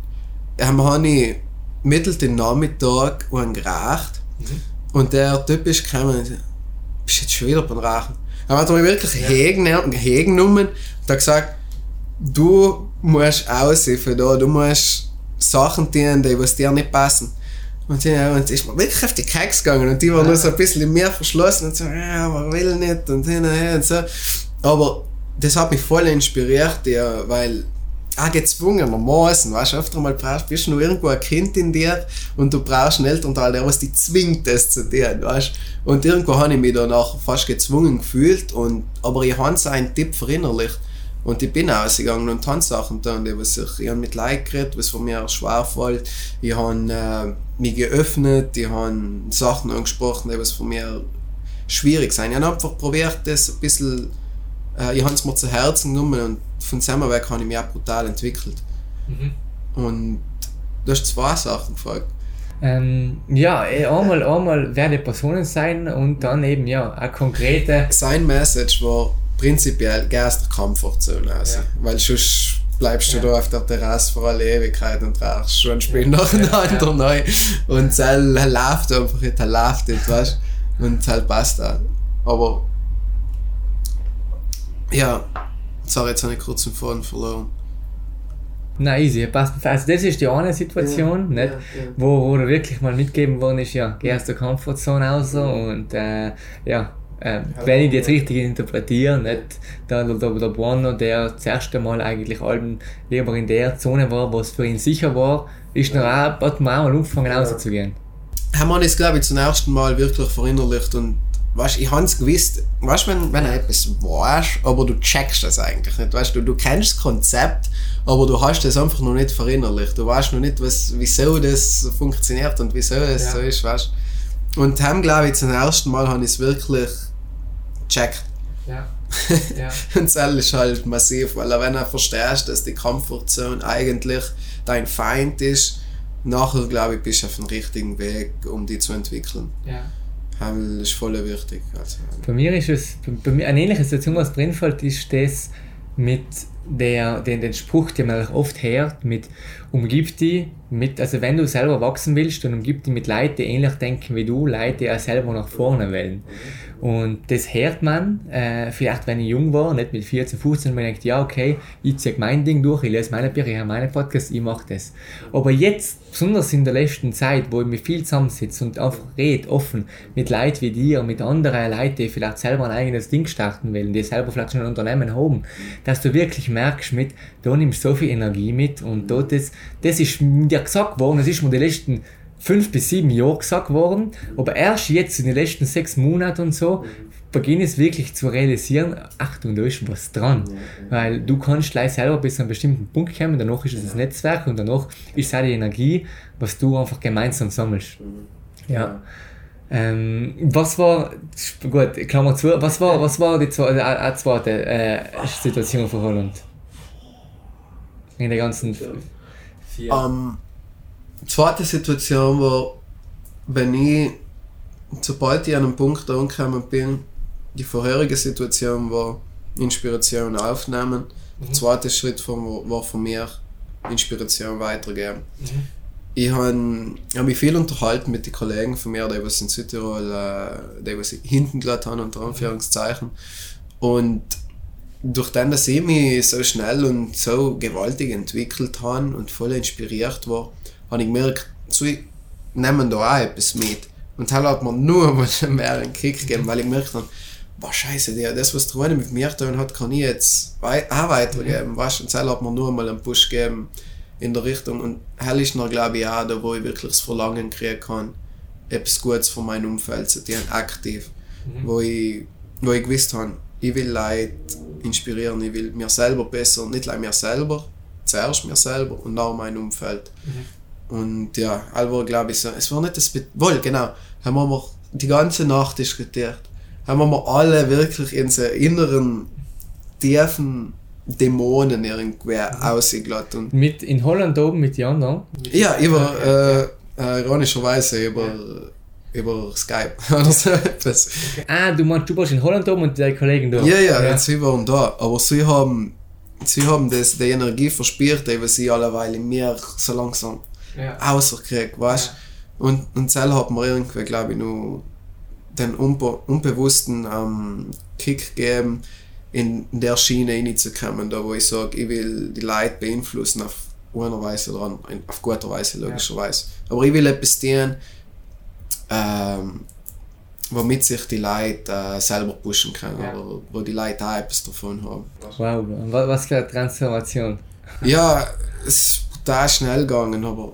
ähm, habe ich mittel den Nachmittag einen geraucht und der Typ ist gekommen und bist jetzt schon wieder beim Rauchen? Er hat mich wirklich ja. hegen, hegen genommen und hat gesagt, du musst aussehen da, du musst Sachen tun, die was dir nicht passen. Und dann und ist mir wirklich auf die Keks gegangen und die waren ja. nur so ein bisschen mehr verschlossen und so, ja, aber will nicht und hin und her und so. Aber das hat mich voll inspiriert, ja, weil auch gezwungenermaßen, weißt du, öfter mal brauchst, bist du nur irgendwo ein Kind in dir und du brauchst einen Elternteil, der was dich zwingt, das zu tun, weißt Und irgendwo habe ich mich danach fast gezwungen gefühlt, und, aber ich habe so einen Tipp verinnerlicht. Und ich bin ausgegangen und habe Sachen getan, die was ich, ich habe mit Leuten geredet, was von mir schwer fällt. Ich habe äh, mich geöffnet, ich habe Sachen angesprochen, die was von mir schwierig sind. Ich habe einfach probiert, das ein bisschen, äh, ich habe es mir zu Herzen genommen und von Zusammenwerk habe ich mich auch brutal entwickelt. Mhm. Und du hast zwei Sachen gefragt. Ähm, ja, eh, einmal, einmal werde Personen sein und dann eben ja, eine konkrete. Sein Message war prinzipiell geh aus der Comfortzone raus. Ja. Weil sonst bleibst du ja. da auf der Terrasse vor alle Ewigkeit und rauchst schon ein Spiel ja. nacheinander ja. neu. Und es läuft einfach nicht, läuft nicht, weißt Und es passt auch. Aber ja, sorry, jetzt habe ich kurz den Faden verloren. Nein, easy, passt. Also das ist die eine Situation, ja, nicht? Ja, ja. Wo, wo wirklich mal mitgegeben worden ist, ja, geh aus der Comfortzone raus und äh, ja, äh, wenn ich die jetzt richtig interpretiere, nicht der, der, der Buono, der das erste Mal eigentlich allem lieber in der Zone war, wo es für ihn sicher war, ist noch auch, hat man auch mal angefangen ja. rauszugehen. Herr Mann ist, glaube ich, zum ersten Mal wirklich verinnerlicht und weißt, ich habe es gewusst, weißt, wenn, wenn du etwas weißt, aber du checkst das eigentlich nicht, weißt du, du kennst das Konzept, aber du hast das einfach noch nicht verinnerlicht, du weißt noch nicht, was, wieso das funktioniert und wieso es ja. so ist, weißt Und haben, glaube ich, zum ersten Mal habe ich es wirklich checkt. Ja. ja. und das ist halt massiv, weil wenn du verstehst, dass die Comfortzone eigentlich dein Feind ist, nachher glaube ich, bist du auf dem richtigen Weg, um die zu entwickeln. Ja. Das ist voll wichtig. Also, bei mir ist es, bei mir eine ähnliche Situation, was drin fällt, ist das mit der, den, den Spruch, den man oft hört, mit umgib die mit, also wenn du selber wachsen willst, dann umgib die mit Leuten, die ähnlich denken wie du, Leute, die auch selber nach vorne wollen. Und das hört man, äh, vielleicht wenn ich jung war, nicht mit 14, 15, man denkt, ja, okay, ich ziehe mein Ding durch, ich lese meine Bücher, ich habe meine Podcasts, ich mache das. Aber jetzt, besonders in der letzten Zeit, wo ich mit viel zusammensitze und einfach rede, offen, mit Leuten wie dir, mit anderen Leuten, die vielleicht selber ein eigenes Ding starten wollen, die selber vielleicht schon ein Unternehmen haben, dass du wirklich merkst, mit, da nimmst du so viel Energie mit und da das, das ist dir gesagt worden, das ist mir die letzten fünf bis sieben Jahre gesagt worden, aber erst jetzt in den letzten sechs Monaten und so beginne ich es wirklich zu realisieren, Achtung, da ist was dran. Weil du kannst gleich selber bis zu einem bestimmten Punkt kommen, danach ist es das Netzwerk und danach ist es auch die Energie, was du einfach gemeinsam sammelst. Ja. Ähm, was war, gut, Klammer zu, was war, was war die zweite, äh, zweite äh, Situation von Holland? In der ganzen. Vier. Um zweite Situation war, wenn ich, sobald ich an einem Punkt angekommen bin, die vorherige Situation war Inspiration aufnehmen. Mhm. Der zweite Schritt von, war von mir Inspiration weitergeben. Mhm. Ich habe hab mich viel unterhalten mit den Kollegen von mir, die was in Südtirol, äh, die was hinten gelassen haben, unter Anführungszeichen. Und durch den, dass ich mich so schnell und so gewaltig entwickelt habe und voll inspiriert war, habe ich gemerkt, sie nehmen da auch etwas mit. Und dann hat man nur mal mehr einen Kick gegeben, weil ich gemerkt habe, boah, scheiße, der, das, was der mit mir tun hat, kann ich jetzt wei auch weitergeben. Mhm. Weißt? Und dann hat man nur mal einen Push gegeben in der Richtung. Und hell ist noch, glaube ich, auch da, wo ich wirklich das Verlangen kriegen kann, etwas Gutes von meinem Umfeld zu tun, aktiv. Mhm. Wo, ich, wo ich gewusst habe, ich will Leute inspirieren, ich will mir selber besser, nicht nur mir selber, zuerst mir selber und dann mein Umfeld. Mhm. Und ja, also glaube ich so, es war nicht das, Be wohl genau, haben wir die ganze Nacht diskutiert, haben wir alle wirklich in so inneren, tiefen Dämonen irgendwie mhm. ausgelassen. Mit in Holland oben mit Jan, no? Ja, über, äh, äh, ironischerweise über, ja. Über Skype oder so etwas. Okay. Ah, du meinst, du warst in Holland oben und deine Kollegen da? Ja, ja, ja. sie waren da, aber sie haben sie haben das, die Energie verspürt, die sie alleweil in mir so langsam Ja. außerkriegt, weißt Ja. Und, und selber hat mir irgendwie, glaube ich, nur den unbe unbewussten ähm, Kick gegeben, in der Schiene reinzukommen, da wo ich sage, ich will die Leute beeinflussen auf einer Weise oder an- auf gute Weise, logischerweise. Aber ich will etwas tun, ähm, womit sich die Leute äh, selber pushen können Ja. oder wo die Leute auch etwas davon haben. Wow, wa- was für eine Transformation. Ja, es ist total schnell gegangen, aber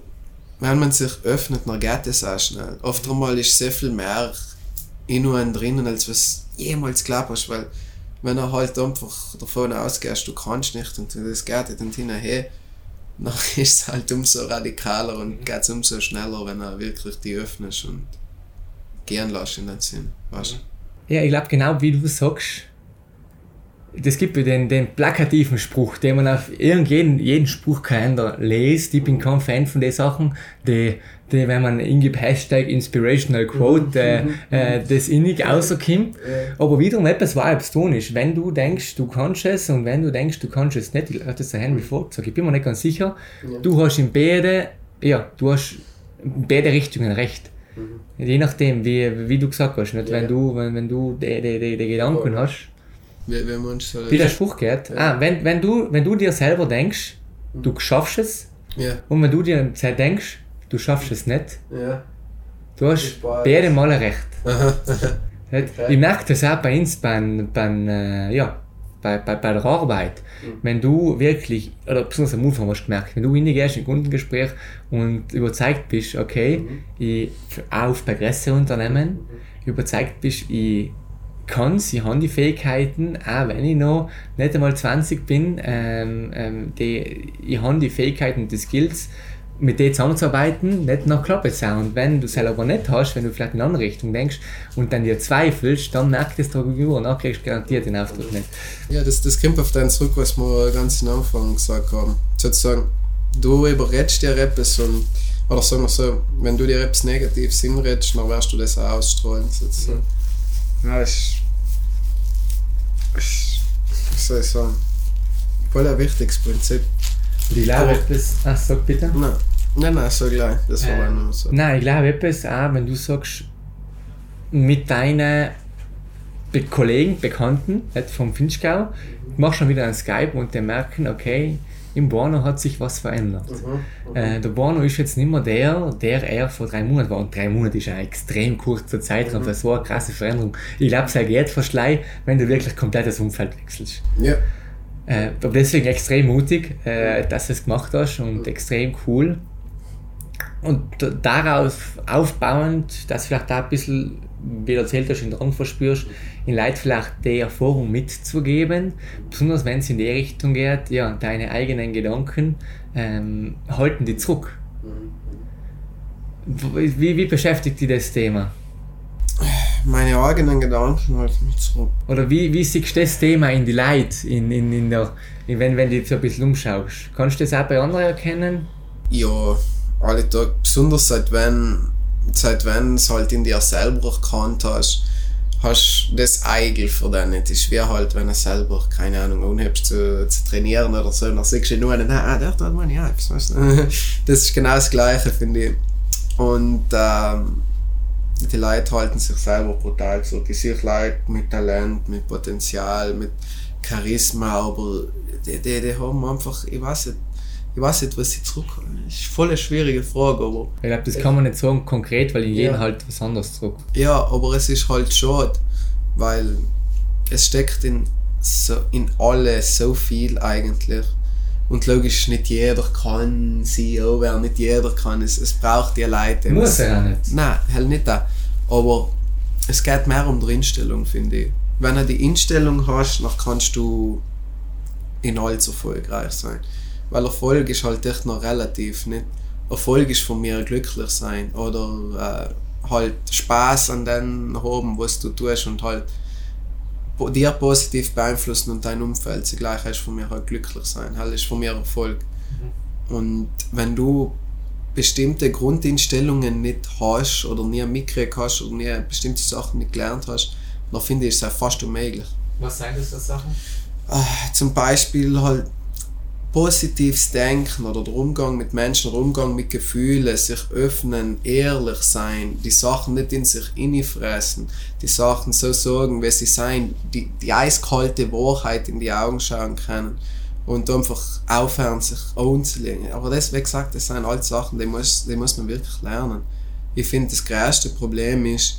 wenn man sich öffnet, dann geht es auch schnell. Oft einmal ist sehr viel mehr in und drinnen, als was jemals glaubt hast, weil wenn er halt einfach davon ausgehst, du kannst nicht und das geht nicht und hinterher, dann ist es halt umso radikaler und geht es umso schneller, wenn er wirklich die öffnest und gehen lässt in den Sinn. Weißt du? Ja, ich glaube, genau wie du sagst, das gibt ja den, den plakativen Spruch, den man auf irgendeinen jeden Spruchkalender liest. Ich bin kein Fan von den Sachen, die, die wenn man ingibt Hashtag Inspirational Quote, äh, äh, das innig rauskommt. Aber wiederum etwas Vibes tun ist, wenn du denkst, du kannst es und wenn du denkst, du kannst es nicht, ich habe das der Henry Ford gesagt, ich bin mir nicht ganz sicher, du hast in beide, ja, du hast in beide Richtungen recht. Je nachdem, wie, wie du gesagt hast, nicht? Ja, wenn ja. du, wenn, wenn du die, die, die, die Gedanken Voll. hast, Wie, wie man so wie der Spruch geht, ah, wenn, wenn, du, wenn du dir selber denkst, du schaffst es, Ja, und wenn du dir denkst, du schaffst es nicht, ja. du hast beide Male recht. Nicht? Ich merke das auch bei uns, beim, beim, äh, ja, bei, bei, bei der Arbeit. Wenn du wirklich, oder besonders am Anfang hast du gemerkt, wenn du reingehst in ein Kundengespräch und überzeugt bist, okay, ich, auch auf größeren Unternehmen, überzeugt bist, ich kann ich habe die Fähigkeiten, auch wenn ich noch nicht einmal 20 bin, ähm, ähm, die, ich habe die Fähigkeiten und die Skills, mit denen zusammenzuarbeiten, nicht nach Klappe zu sein. Und wenn du es aber nicht hast, wenn du vielleicht in eine andere Richtung denkst und dann dir zweifelst, dann merkt es der Gegenüber und dann kriegst du garantiert den Auftritt nicht. Ja, das, das kommt auf den zurück, was wir ganz am Anfang gesagt haben. Sozusagen, du überredest dir etwas und, oder sagen wir so, wenn du dir etwas Negatives hinredest, dann wirst du das auch ausstrahlen, sozusagen. Ja, ist, ist, wie soll ich sagen, voll ein wichtiges Prinzip. Ich glaube etwas, ach sag bitte. Nein, nein, nein, so gleich, das war Äh, nur so. Nein, ich glaube etwas auch, wenn du sagst, mit deinen Be Kollegen, Bekannten nicht, vom Finchgau, machst schon wieder ein Skype und die merken, okay, im Borno hat sich was verändert. Äh, der Borno ist jetzt nicht mehr der, der er vor drei Monaten war. Und drei Monate ist ein extrem kurzer Zeitraum für so eine krasse Veränderung. Ich glaube, es geht gleich, wenn du wirklich komplett das Umfeld wechselst. Ja, Äh, aber deswegen extrem mutig, äh, dass du es gemacht hast und extrem cool. Und darauf aufbauend, dass du vielleicht auch ein bisschen, wie du erzählt hast, in Drang verspürst, in Leuten vielleicht die Erfahrung mitzugeben, besonders wenn es in die Richtung geht, ja, deine eigenen Gedanken ähm, halten die zurück. Wie, wie beschäftigt dich das Thema? Meine eigenen Gedanken halten mich zurück. Oder wie, wie siehst du das Thema in die Leute, in, in, in der, in, wenn, wenn du dich so ein bisschen umschaust? Kannst du das auch bei anderen erkennen? Ja, alle Tage. Besonders seit wenn, seit wenn es halt in dir selber erkannt hast, hast du das Eigel für den nicht. Es ist wie halt, wenn du selber, keine Ahnung, unhebst zu, zu trainieren oder so, dann siehst du nur einen, ah, der hat meine Apps, weißt du. Das ist genau das Gleiche, finde ich. Und ähm, die Leute halten sich selber brutal zurück. Ich sehe Leute mit Talent, mit Potenzial, mit Charisma, aber die, die, die haben einfach, ich weiß nicht, ich weiß nicht, was sie zurückholen. Das ist voll eine schwierige Frage, aber Ich glaube, das kann man nicht sagen konkret, weil in jedem Ja. halt was anderes zurück. ja, aber es ist halt schade, weil es steckt in, so, in alle so viel eigentlich. Und logisch, nicht jeder kann CEO werden, nicht jeder kann es. Es braucht die Leute. Muss er auch nicht. Nein, halt nicht da. Aber es geht mehr um die Einstellung, finde ich. Wenn du die Einstellung hast, dann kannst du in alles erfolgreich sein. Weil Erfolg ist halt echt noch relativ. Nicht? Erfolg ist von mir glücklich sein oder äh, halt Spaß an dem haben, was du tust und halt dir positiv beeinflussen und dein Umfeld. Zugleich ist von mir halt glücklich sein. Halt ist von mir Erfolg. Und wenn du bestimmte Grundeinstellungen nicht hast oder nie mitgekriegt hast oder nie bestimmte Sachen nicht gelernt hast, dann finde ich es fast unmöglich. Was sind das für Sachen? Ah, zum Beispiel halt, positives Denken oder der Umgang mit Menschen, der Umgang mit Gefühlen, sich öffnen, ehrlich sein, die Sachen nicht in sich innefressen, die Sachen so sagen, wie sie sein, die, die eiskalte Wahrheit in die Augen schauen können und einfach aufhören, sich anzulegen. Aber das, wie gesagt, das sind alles Sachen, die muss, die muss man wirklich lernen. Ich finde, das größte Problem ist,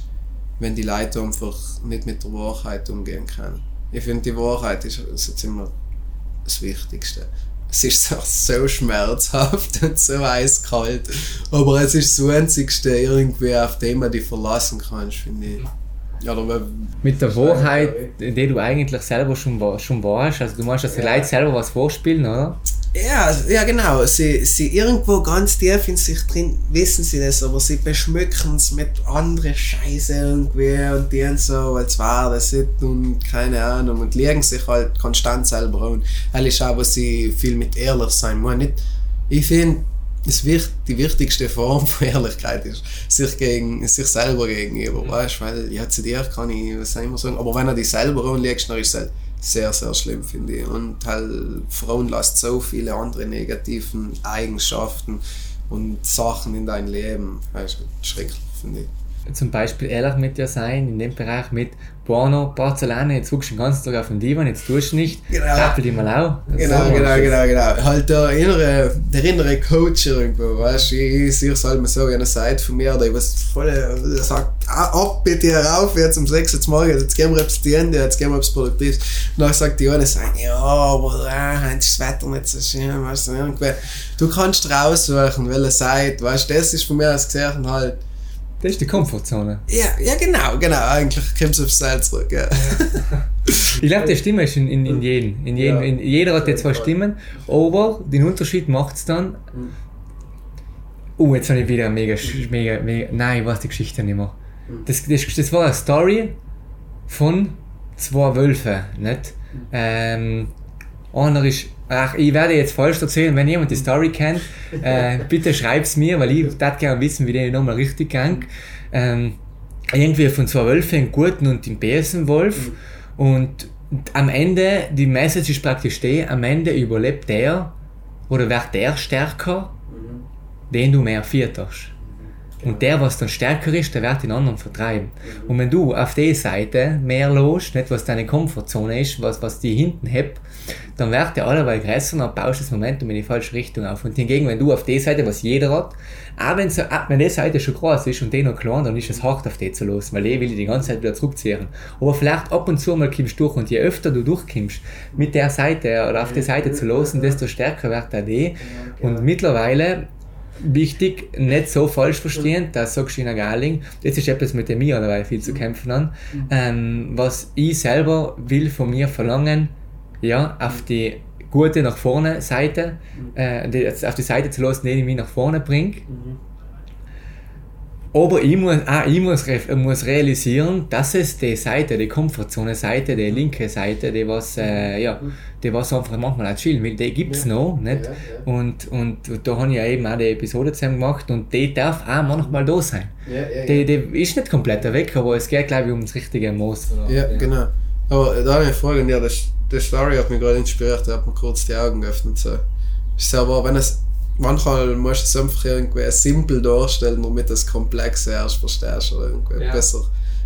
wenn die Leute einfach nicht mit der Wahrheit umgehen können. Ich finde, die Wahrheit ist, ist jetzt immer das Wichtigste es ist so, so schmerzhaft und so eiskalt. Aber es ist das Einzigste, irgendwie, auf dem man dich verlassen kannst, finde ich. Oder mit der Wahrheit, die du eigentlich selber schon, schon warst. Also du machst, dass die ja. Leute selber was vorspielen, oder? Ja, ja genau. Sie, sie irgendwo ganz tief in sich drin wissen sie das, aber sie beschmücken es mit anderen Scheiße irgendwie und die so, als war das nicht und keine Ahnung und legen sich halt konstant selber an. Das ist auch, was sie viel mit ehrlich sein muss. Nicht, ich finde, die wichtigste Form von Ehrlichkeit ist, sich gegen sich selber gegenüber, mhm. weißt weil ja, zu dir kann ich was immer sagen, aber wenn er dich selber anlegst, dann ist es halt sehr, sehr schlimm, finde ich. Und halt, Frauen lassen so viele andere negativen Eigenschaften und Sachen in dein Leben. Weißt du, schrecklich, finde ich zum Beispiel ehrlich mit dir sein, in dem Bereich mit Porno, Porzellan, jetzt guckst du den ganzen Tag auf den Divan, jetzt tust du nicht, genau. rappel dich mal auch. Genau, so, genau, genau, genau. Halt der innere, der innere Coach irgendwo, weißt du, ich, ich sehe es halt mal so, wie eine Seite von mir, der was voll, der sagt, ah, ab bitte herauf, jetzt um 6 Uhr morgen, jetzt gehen wir aufs Ende, jetzt gehen wir aufs Produktiv. Und dann sagt die eine, sagen, ja, aber äh, ist das Wetter nicht so schön, weißt du, irgendwie. Du kannst raussuchen, welche Seite, weißt du, das ist von mir aus gesehen halt, das ist die Komfortzone. Ja, ja genau, genau. Eigentlich kommst du aufs Seil zurück. Ja. ich glaube, die Stimme ist in, in, in jedem. In jedem ja. in, jeder hat die zwei Stimmen, aber den Unterschied macht es dann. Oh, jetzt habe ich wieder mega, mega, mega. Nein, ich weiß die Geschichte nicht mehr. Das, das, das war eine Story von zwei Wölfen, nicht? Ähm, einer ist Ach, ich werde jetzt falsch erzählen, wenn jemand die Story kennt, äh, bitte es mir, weil ich würde gerne wissen, wie der nochmal richtig ging. Ähm, irgendwie von zwei Wölfen, einen guten und den Besenwolf. Mhm. Und am Ende, die Message ist praktisch die, am Ende überlebt der oder wird der stärker, mhm. den du mehr vierterst. Und der, was dann stärker ist, der wird den anderen vertreiben. Mhm. Und wenn du auf der Seite mehr los, nicht was deine Komfortzone ist, was, was die hinten hebt, dann wird der allerweil größer und baust das Momentum in die falsche Richtung auf. Und hingegen, wenn du auf der Seite, was jeder hat, auch wenn, so, wenn die Seite schon groß ist und die noch klein, dann ist es hart auf die zu los, weil die will die ganze Zeit wieder zurückziehen. Aber vielleicht ab und zu mal kommst du durch und je öfter du durchkommst mit der Seite oder auf der Seite zu losen, desto stärker wird der die. Und mittlerweile wichtig, nicht so falsch verstehen, das sagst du in Galing, das ist etwas, mit dem ich dabei viel zu kämpfen an. Ähm, was ich selber will von mir verlangen, ja, auf die gute nach vorne Seite, äh, die, auf die Seite zu lassen, die mich nach vorne bringt. Aber ich muss, auch ich muss, muss realisieren, dass es die Seite, die Komfortzone-Seite, die linke Seite, die was, äh, ja, die was einfach manchmal auch chillen will, die gibt es ja. noch. Nicht? Ja, ja. Und, und da habe ich ja eben auch die Episode zusammen gemacht und die darf auch manchmal da sein. Die, die ist nicht komplett weg, aber es geht, glaube ich, um das richtige Moos. Ja, genau. Aber da habe ich eine Frage an dir. Die Story hat mich gerade inspiriert, da hat mir kurz die Augen geöffnet. So. Ist aber, wenn es manchmal musst du es einfach irgendwie simpel darstellen, damit das Komplexe erst verstehst oder irgendwie ja. besser.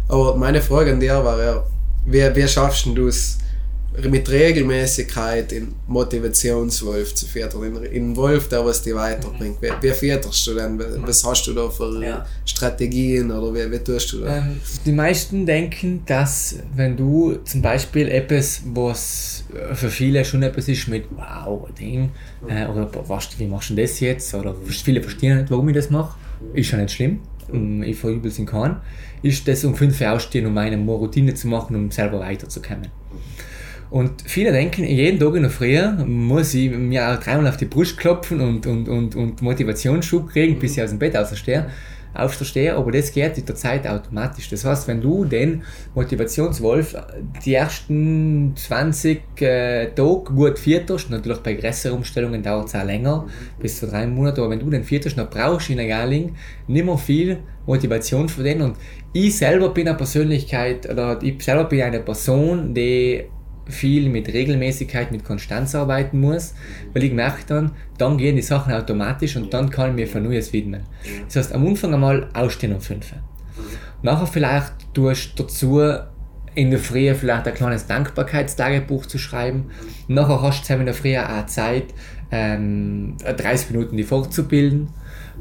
Aber meine Frage an dir war ja, wie, wie schaffst du es, mit Regelmäßigkeit in Motivationswolf zu füttern, in, in Wolf, der was dich weiterbringt. Wie, wie fütterst du denn? Was hast du da für ja. Strategien oder wie, wie tust du das? Ähm, die meisten denken, dass wenn du zum Beispiel etwas, was für viele schon etwas ist mit wow, Ding, äh, oder was, wie machst du das jetzt? Oder viele verstehen nicht, warum ich das mache. Ist ja nicht schlimm. Ich verübel es in keinen. Ist das um 5 Uhr aufstehen, um eine Routine zu machen, um selber weiterzukommen. Und viele denken, jeden Tag in der Früh muss ich mir auch dreimal auf die Brust klopfen und, und, und, und Motivationsschub kriegen, bis ich aus dem Bett aufstehe. aufstehe. Aber das geht mit der Zeit automatisch. Das heißt, wenn du den Motivationswolf die ersten 20 äh, Tage gut vierterst, natürlich bei größeren Umstellungen dauert es auch länger, bis zu drei Monate, aber wenn du den vierterst, dann brauchst du in der Galing nicht mehr viel Motivation für den. Und ich selber bin eine Persönlichkeit, oder ich selber bin eine Person, die viel mit Regelmäßigkeit, mit Konstanz arbeiten muss, weil ich merke dann, dann gehen die Sachen automatisch und dann kann ich mir für Neues widmen. Das heißt, am Anfang einmal ausstehen um 5. Nachher vielleicht tust du dazu in der Früh vielleicht ein kleines Dankbarkeitstagebuch zu schreiben. Nachher hast du in der Früh auch Zeit, ähm, 30 Minuten die fortzubilden.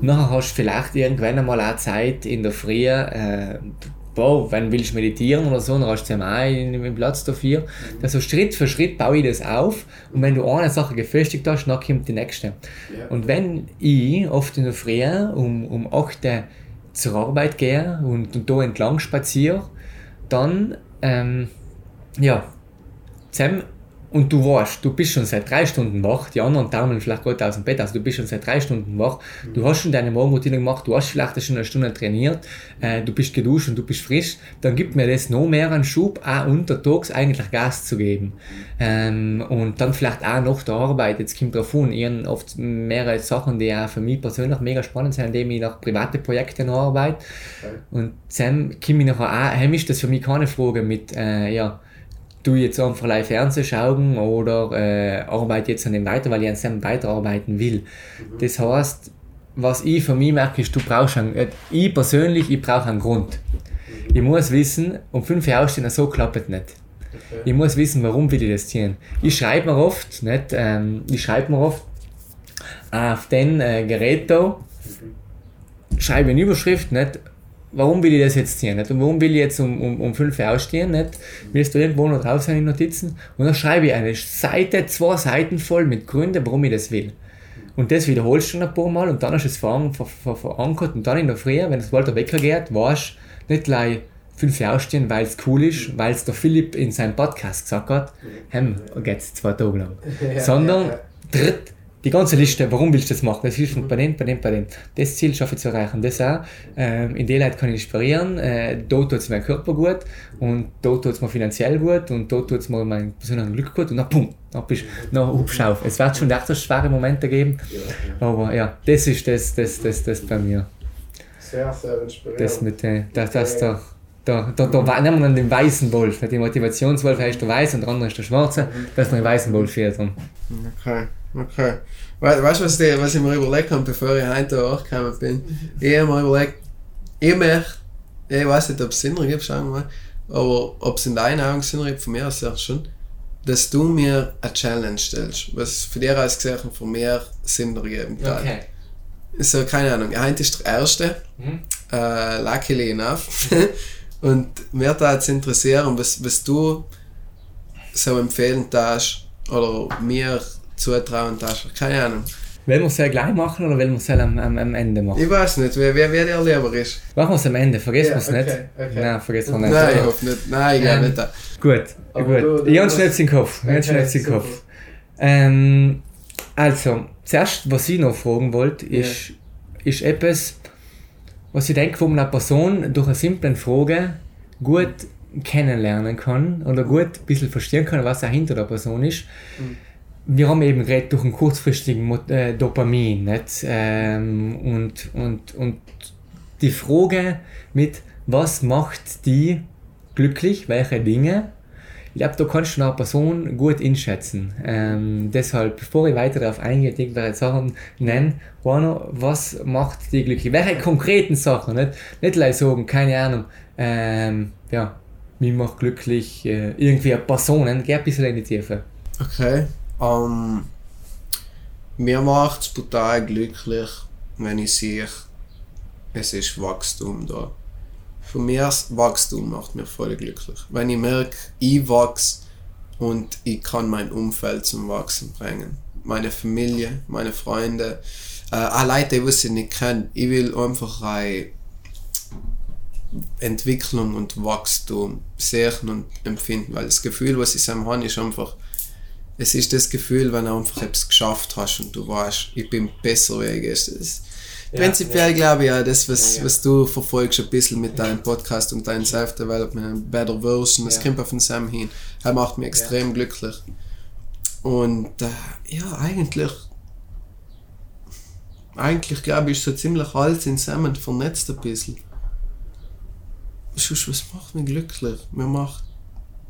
Nachher hast du vielleicht irgendwann einmal auch Zeit in der Früh, äh, boah, wenn willst du meditieren oder so, dann hast du ja einen Platz dafür. Also Schritt für Schritt baue ich das auf und wenn du eine Sache gefestigt hast, dann kommt die nächste. Und wenn ich oft in der Früh um, um 8 Uhr zur Arbeit gehe und, und da entlang spaziere, dann, ähm, ja, zusammen und du weißt, du bist schon seit drei Stunden wach, die anderen taumeln vielleicht gerade aus dem Bett, also du bist schon seit drei Stunden wach, du hast schon deine Morgenroutine gemacht, du hast vielleicht schon eine Stunde trainiert, äh, du bist geduscht und du bist frisch, dann gibt mir das noch mehr einen Schub, auch untertags eigentlich Gas zu geben. Ähm, und dann vielleicht auch nach der Arbeit, jetzt kommt drauf an, ich habe oft mehrere Sachen, die auch für mich persönlich mega spannend sind, indem ich nach private Projekten arbeite. Und dann komme ich nachher auch, heim ist das für mich keine Frage mit, äh, ja, du jetzt einfach live Fernsehen schauen oder äh, arbeite jetzt an dem weiter, weil ich an dem weiterarbeiten will. Mhm. Das heißt, was ich für mich merke, ist, du brauchst einen, äh, ich persönlich, ich brauche einen Grund. Mhm. Ich muss wissen, um fünf Uhr aufstehen, so klappt es nicht. Okay. Ich muss wissen, warum will ich das tun. Ich schreibe mir oft, nicht, ähm, ich schreibe mir oft auf den äh, Gerät da, mhm. schreibe eine Überschrift, nicht, warum will ich das jetzt hier nicht? Und warum will ich jetzt um, um, um 5 Uhr ausstehen nicht? Willst du irgendwo noch drauf sein in Notizen? Und dann schreibe ich eine Seite, zwei Seiten voll mit Gründen, warum ich das will. Und das wiederholst du ein paar Mal und dann hast du es verankert und dann in der Früh, wenn das Walter Wecker geht, weißt du nicht gleich 5 Uhr ausstehen, weil es cool ist, weil es der Philipp in seinem Podcast gesagt hat, hem, geht's zwei Tage lang. Sondern dritt, die ganze Liste, warum willst du das machen? Das hilft mhm. bei dem, bei dem, bei dem. Das Ziel schaffe ich zu erreichen. Das auch. Ähm, in der Leute kann ich inspirieren. Äh, da tut es meinem Körper gut und da tut es mir finanziell gut und da tut es mir mein persönliches Glück gut und dann pum, dann bist du noch hübsch auf. Es wird schon echt schwere Momente geben, aber ja, das ist das, das, das, das bei mir. Sehr, sehr inspirierend. Das mit, äh, das, das, da, da, da, da nehmen wir den weißen Wolf. Die Motivationswolf heißt der weiße und der andere ist der schwarze. Das ist der weißen Wolf hier drin. Okay. Okay. We weißt du, was, die, was ich mir überlegt habe, bevor ich heute auch gekommen bin? Ich habe mir überlegt, ich möchte, ich weiß nicht, ob es Sinn ergibt, schauen wir mal, aber ob es in deinen Augen Sinn ergibt, von mir aus ja schon, dass du mir eine Challenge stellst, was für dich als gesagt von mir Sinn ergeben kann. Okay. So, keine Ahnung, heute ist der erste, mhm. uh, luckily enough. Und mir da jetzt interessieren, was, was du so empfehlen darfst oder mir zutrauen darfst. Keine Ahnung. Wollen wir es ja gleich machen oder wollen wir es am, am, am Ende machen? Ich weiß nicht, wer, wer, wer dir lieber ist. Machen wir es am Ende, vergessen wir es nicht. Okay. Nein, vergessen wir nicht. Nein, ich hoffe nicht. Nein, ich glaube ähm, nicht. Gut, Aber gut. Du, du ich habe schnell den Kopf. Ich okay, schnell den Kopf. Ähm, also, zuerst, was ich noch fragen wollte, ist, ja. ist etwas, was ich denke, wo man eine Person durch eine simple Frage gut kennenlernen kann oder gut ein bisschen verstehen kann, was dahinter der Person ist. Mhm wir haben eben geredet durch einen kurzfristigen äh, Dopamin. Nicht? Ähm, und, und, und die Frage mit, was macht die glücklich, welche Dinge, ich glaube, da kannst du eine Person gut einschätzen. Ähm, deshalb, bevor ich weiter darauf eingehe, irgendwelche Sachen nennen, was macht die glücklich? Welche konkreten Sachen? Nicht, nicht gleich sagen, keine Ahnung, ähm, ja, mich macht glücklich, äh, irgendwie Personen, geh ein bisschen in die Tiefe. Okay. Um, mir macht es brutal glücklich, wenn ich sehe, es ist Wachstum da. Für mich ist Wachstum macht mich voll glücklich. Wenn ich merke, ich wachse und ich kann mein Umfeld zum Wachsen bringen. Meine Familie, meine Freunde, äh, auch Leute, die ich nicht kenne. Ich will einfach eine Entwicklung und Wachstum sehen und empfinden, weil das Gefühl, was ich habe, ist einfach, es ist das Gefühl, wenn du einfach etwas geschafft hast und du weißt, ich bin besser wie gestern. Ja, prinzipiell ja. glaube ich ja, das, was, ja, was du verfolgst, ein bisschen mit deinem Podcast und deinem Self-Development, Better Version, das kommt auf den Sam hin. Er macht mich extrem glücklich. Und äh, ja, eigentlich, eigentlich glaube ich, ist so ziemlich alles in Sam vernetzt ein bisschen. was macht mich glücklich? Mir macht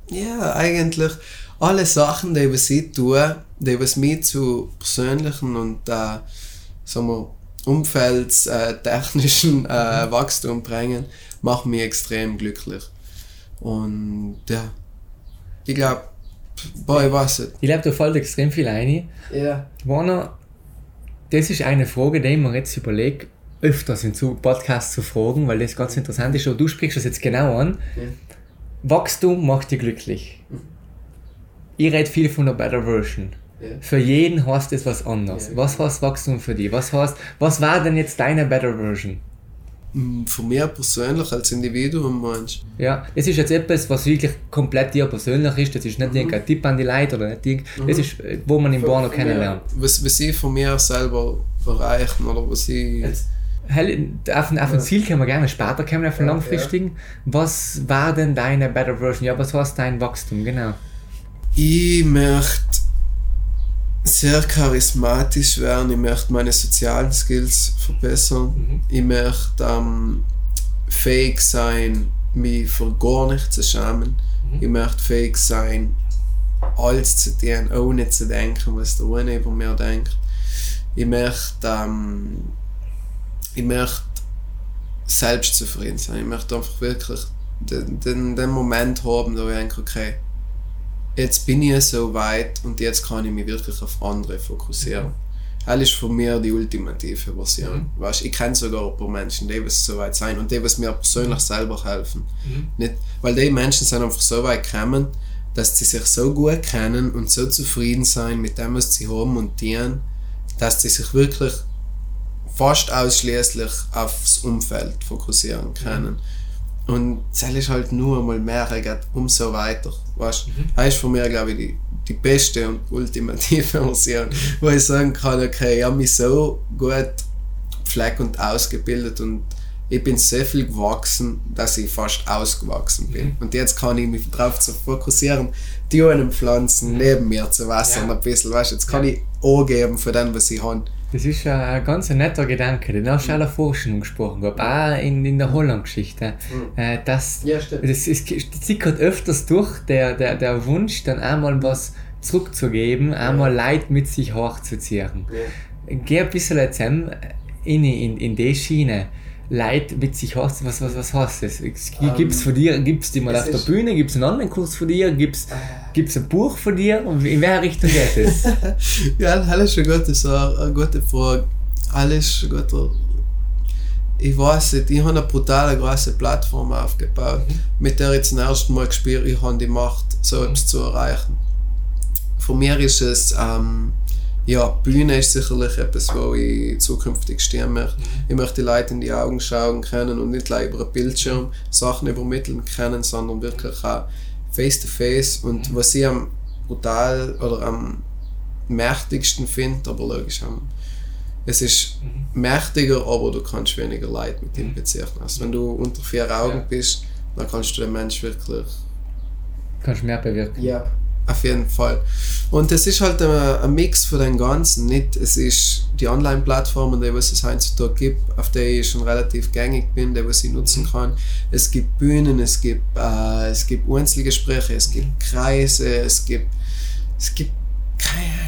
Ja, eigentlich alle Sachen, die was ich tue, die was mich zu persönlichen und äh, sagen wir, umfeldstechnischen äh, Wachstum bringen, machen mich extrem glücklich. Und ja, ich glaube, boah, ich weiß nicht. Ich glaube, da fällt extrem viel ein. Ja. Warner, das ist eine Frage, die ich mir jetzt überlege, öfters in so Podcasts zu fragen, weil das ganz interessant ist. Und du sprichst das jetzt genau an. Ja. Wachstum macht dich glücklich. Ich rede viel von der Better Version. Ja. Für jeden heißt es was anderes. Ja. Was heißt Wachstum für dich? Was heißt, was war denn jetzt deine Better Version? Mm, Von mir persönlich als Individuum meinst du? Ja, das ist jetzt etwas, was wirklich komplett dir persönlich ist. Das ist nicht irgendein Tipp an die Leute oder nicht irgend- Das ist, äh, wo man im Borno kennenlernt. Was, was ich von mir selber erreichen oder was ich. Hell, auf, ein- auf ein Ziel können wir gerne später kommen, auf einen Ja, langfristigen. Was war denn deine Better Version? Ja, was heißt dein Wachstum? Genau. Ich möchte sehr charismatisch werden, ich möchte meine sozialen Skills verbessern, ich möchte ähm, fähig sein, mich für gar nichts zu schämen, ich möchte fähig sein, alles zu tun, ohne zu denken, was der eine über mir denkt. Ich möchte, ähm, ich möchte selbstzufrieden sein, ich möchte einfach wirklich den, den, den Moment haben, wo ich denke, okay, jetzt bin ich so weit und jetzt kann ich mich wirklich auf andere fokussieren. Das ist für mich die ultimative Version. Weißt, ich kenne sogar ein paar Menschen, die was so weit sein und die was mir persönlich selber helfen. Nicht, weil die Menschen sind einfach so weit gekommen, dass sie sich so gut kennen und so zufrieden sein mit dem, was sie haben und dienen, dass sie sich wirklich fast ausschließlich aufs Umfeld fokussieren können. Und das ist halt nur einmal mehr, geht umso weiter. Weißt? Das ist für mich, glaube ich, die, die beste und ultimative Version, wo ich sagen kann, okay, ich habe mich so gut gepflegt und ausgebildet und ich bin so viel gewachsen, dass ich fast ausgewachsen bin. Und jetzt kann ich mich darauf zu fokussieren, die einen Pflanzen neben mir zu wässern Ja. ein bisschen. Weißt? Jetzt kann ich angeben für den, was ich habe. Das ist ein, ein ganz netter Gedanke, den hast du auch davor schon gesprochen gehabt, auch in, in der Holland-Geschichte. Äh, dass, Ja, stimmt. das, ist, das sickert öfters durch, der, der, der Wunsch, dann einmal was zurückzugeben, einmal Leid mit sich hochzuziehen. Geh ein bisschen jetzt in, in, in, in die Schiene. Leid mit sich hochzuziehen, was, was, was heißt das? Gibt es von dir, gibt es die mal auf der ist- Bühne, gibt es einen Online-Kurs von dir, gibt es ein Buch von dir? Und in welche Richtung geht es? Ja, das ist eine gute, Sache, eine gute Frage. Alles guter. Ich weiß nicht, ich habe eine brutale große Plattform aufgebaut, mit der ich zum ersten Mal gespürt ich habe die Macht, so etwas zu erreichen. Für mich ist es, ähm, ja, Bühne ist sicherlich etwas, wo ich zukünftig stehen möchte. Ich möchte die Leute in die Augen schauen können und nicht gleich über einen Bildschirm Sachen übermitteln können, sondern wirklich auch face to face. Und was ich am brutal oder am mächtigsten finde, aber logisch, am, es ist mächtiger, aber du kannst weniger Leid mit ihm beziehen. Also wenn du unter vier Augen Ja. bist, dann kannst du den Mensch wirklich Kannst mehr bewirken. ja, auf jeden Fall. Und es ist halt ein, Mix von den Ganzen. Nicht, es ist die Online-Plattformen, die was es heutzutage gibt, auf der ich schon relativ gängig bin, die was ich nutzen kann. Es gibt Bühnen, es gibt, äh, es gibt Einzelgespräche, es gibt Kreise, es gibt, es gibt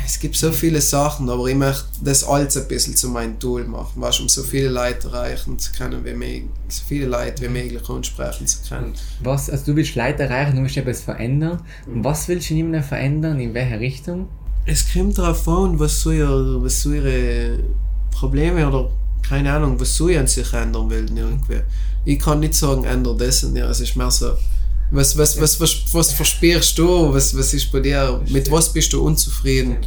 es gibt so viele Sachen, aber ich möchte das alles ein bisschen zu meinem Tool machen, du, um so viele Leute erreichen zu können, wie möglich, so viele Leute wie möglich ansprechen zu können. Was, also du willst Leute erreichen, du willst etwas verändern. Und was willst du in ihnen verändern? In welche Richtung? Es kommt darauf an, was so, ihr, was so ihre Probleme oder keine Ahnung, was so an sich ändern will. Irgendwie. Ich kann nicht sagen, ändere das und ja, es ist mehr so, was, was, was, was, was verspürst du, was, was ist bei dir, mit was bist du unzufrieden,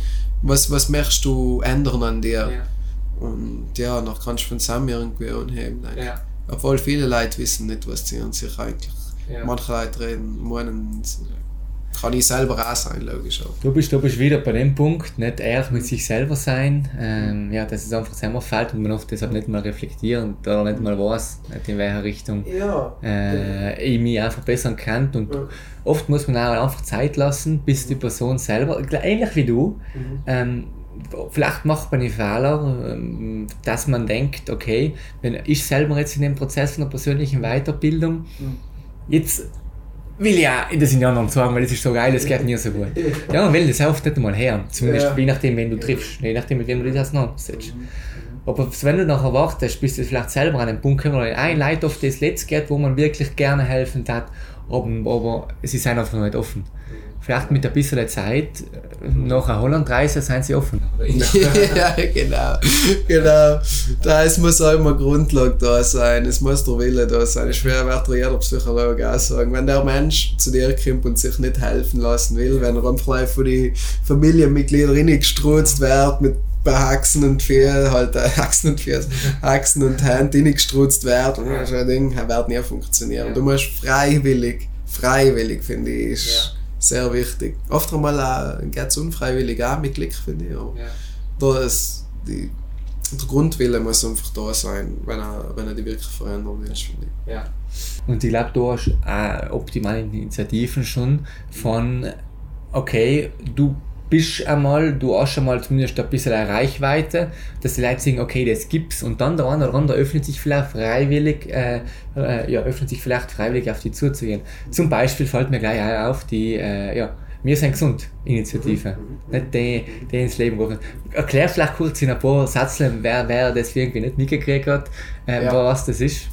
was, was möchtest du ändern an dir. Und ja, dann kannst du von Sam irgendwie anheben. Ja. Obwohl viele Leute wissen nicht, was sie an sich eigentlich, Ja. manche Leute reden, meinen, kann ich selber auch sein, logisch auch. Du bist, du bist wieder bei dem Punkt, nicht ehrlich mit sich selber sein. Ähm, ja, dass es einfach selber fällt und man oft deshalb nicht mal reflektieren oder nicht mal weiß, nicht in welche Richtung Ja. äh, ich mich einfach verbessern kann. Und Ja. oft muss man auch einfach Zeit lassen, bis die Person selber, ähnlich wie du, ähm, vielleicht macht man den Fehler, ähm, dass man denkt, okay, wenn ich selber jetzt in dem Prozess von der persönlichen Weiterbildung, jetzt will ja das in die anderen sagen, weil das ist so geil, das geht mir so gut. Ja, man will das oft nicht einmal her. Zumindest Ja. je nachdem, wen du triffst, je nachdem, mit wem du dich auseinandersetzt. Aber wenn du nachher wartest, bis du vielleicht selber an den Punkt kommst, wo ein Leid auf das Letzte geht, wo man wirklich gerne helfen hat, aber, aber sie sind einfach nicht offen. Vielleicht mit ein bisschen Zeit, äh, nach einer Hollandreise, sind sie offen. ja, genau. Genau. Da es muss auch immer Grundlage da sein. Es muss der Wille da sein. Ich schwer wird jeder Psychologe auch sagen. Wenn der Mensch zu dir kommt und sich nicht helfen lassen will, wenn er einfach von den Familienmitgliedern reingestrutzt wird, mit bei Haxen und Fehl, halt äh, Haxen und Fehl, Haxen und Hand reingestrutzt wird, und ist ein Ding, wird nie funktionieren. Du musst freiwillig, freiwillig finde ich. Sehr wichtig. Oft einmal äh, geht es unfreiwillig auch mit Glück, finde ich. Aber da ist die, der Grundwille muss einfach da sein, wenn er, wenn er die wirklich verändern will, finde ich. Ja. Und ich glaube, du hast auch optimale Initiativen schon von, okay, du bist einmal, du hast einmal zumindest ein bisschen eine Reichweite, dass die Leute sagen, okay, das gibt's und dann der andere oder andere öffnet sich vielleicht freiwillig, äh, äh, ja, öffnet sich vielleicht freiwillig auf die zuzugehen. Zum Beispiel fällt mir gleich auch auf die, äh, ja, wir sind gesund Initiative, nicht die, die ins Leben gerufen. Erklär vielleicht kurz in ein paar Sätzen, wer, wer das irgendwie nicht mitgekriegt hat, äh, Ja. was das ist.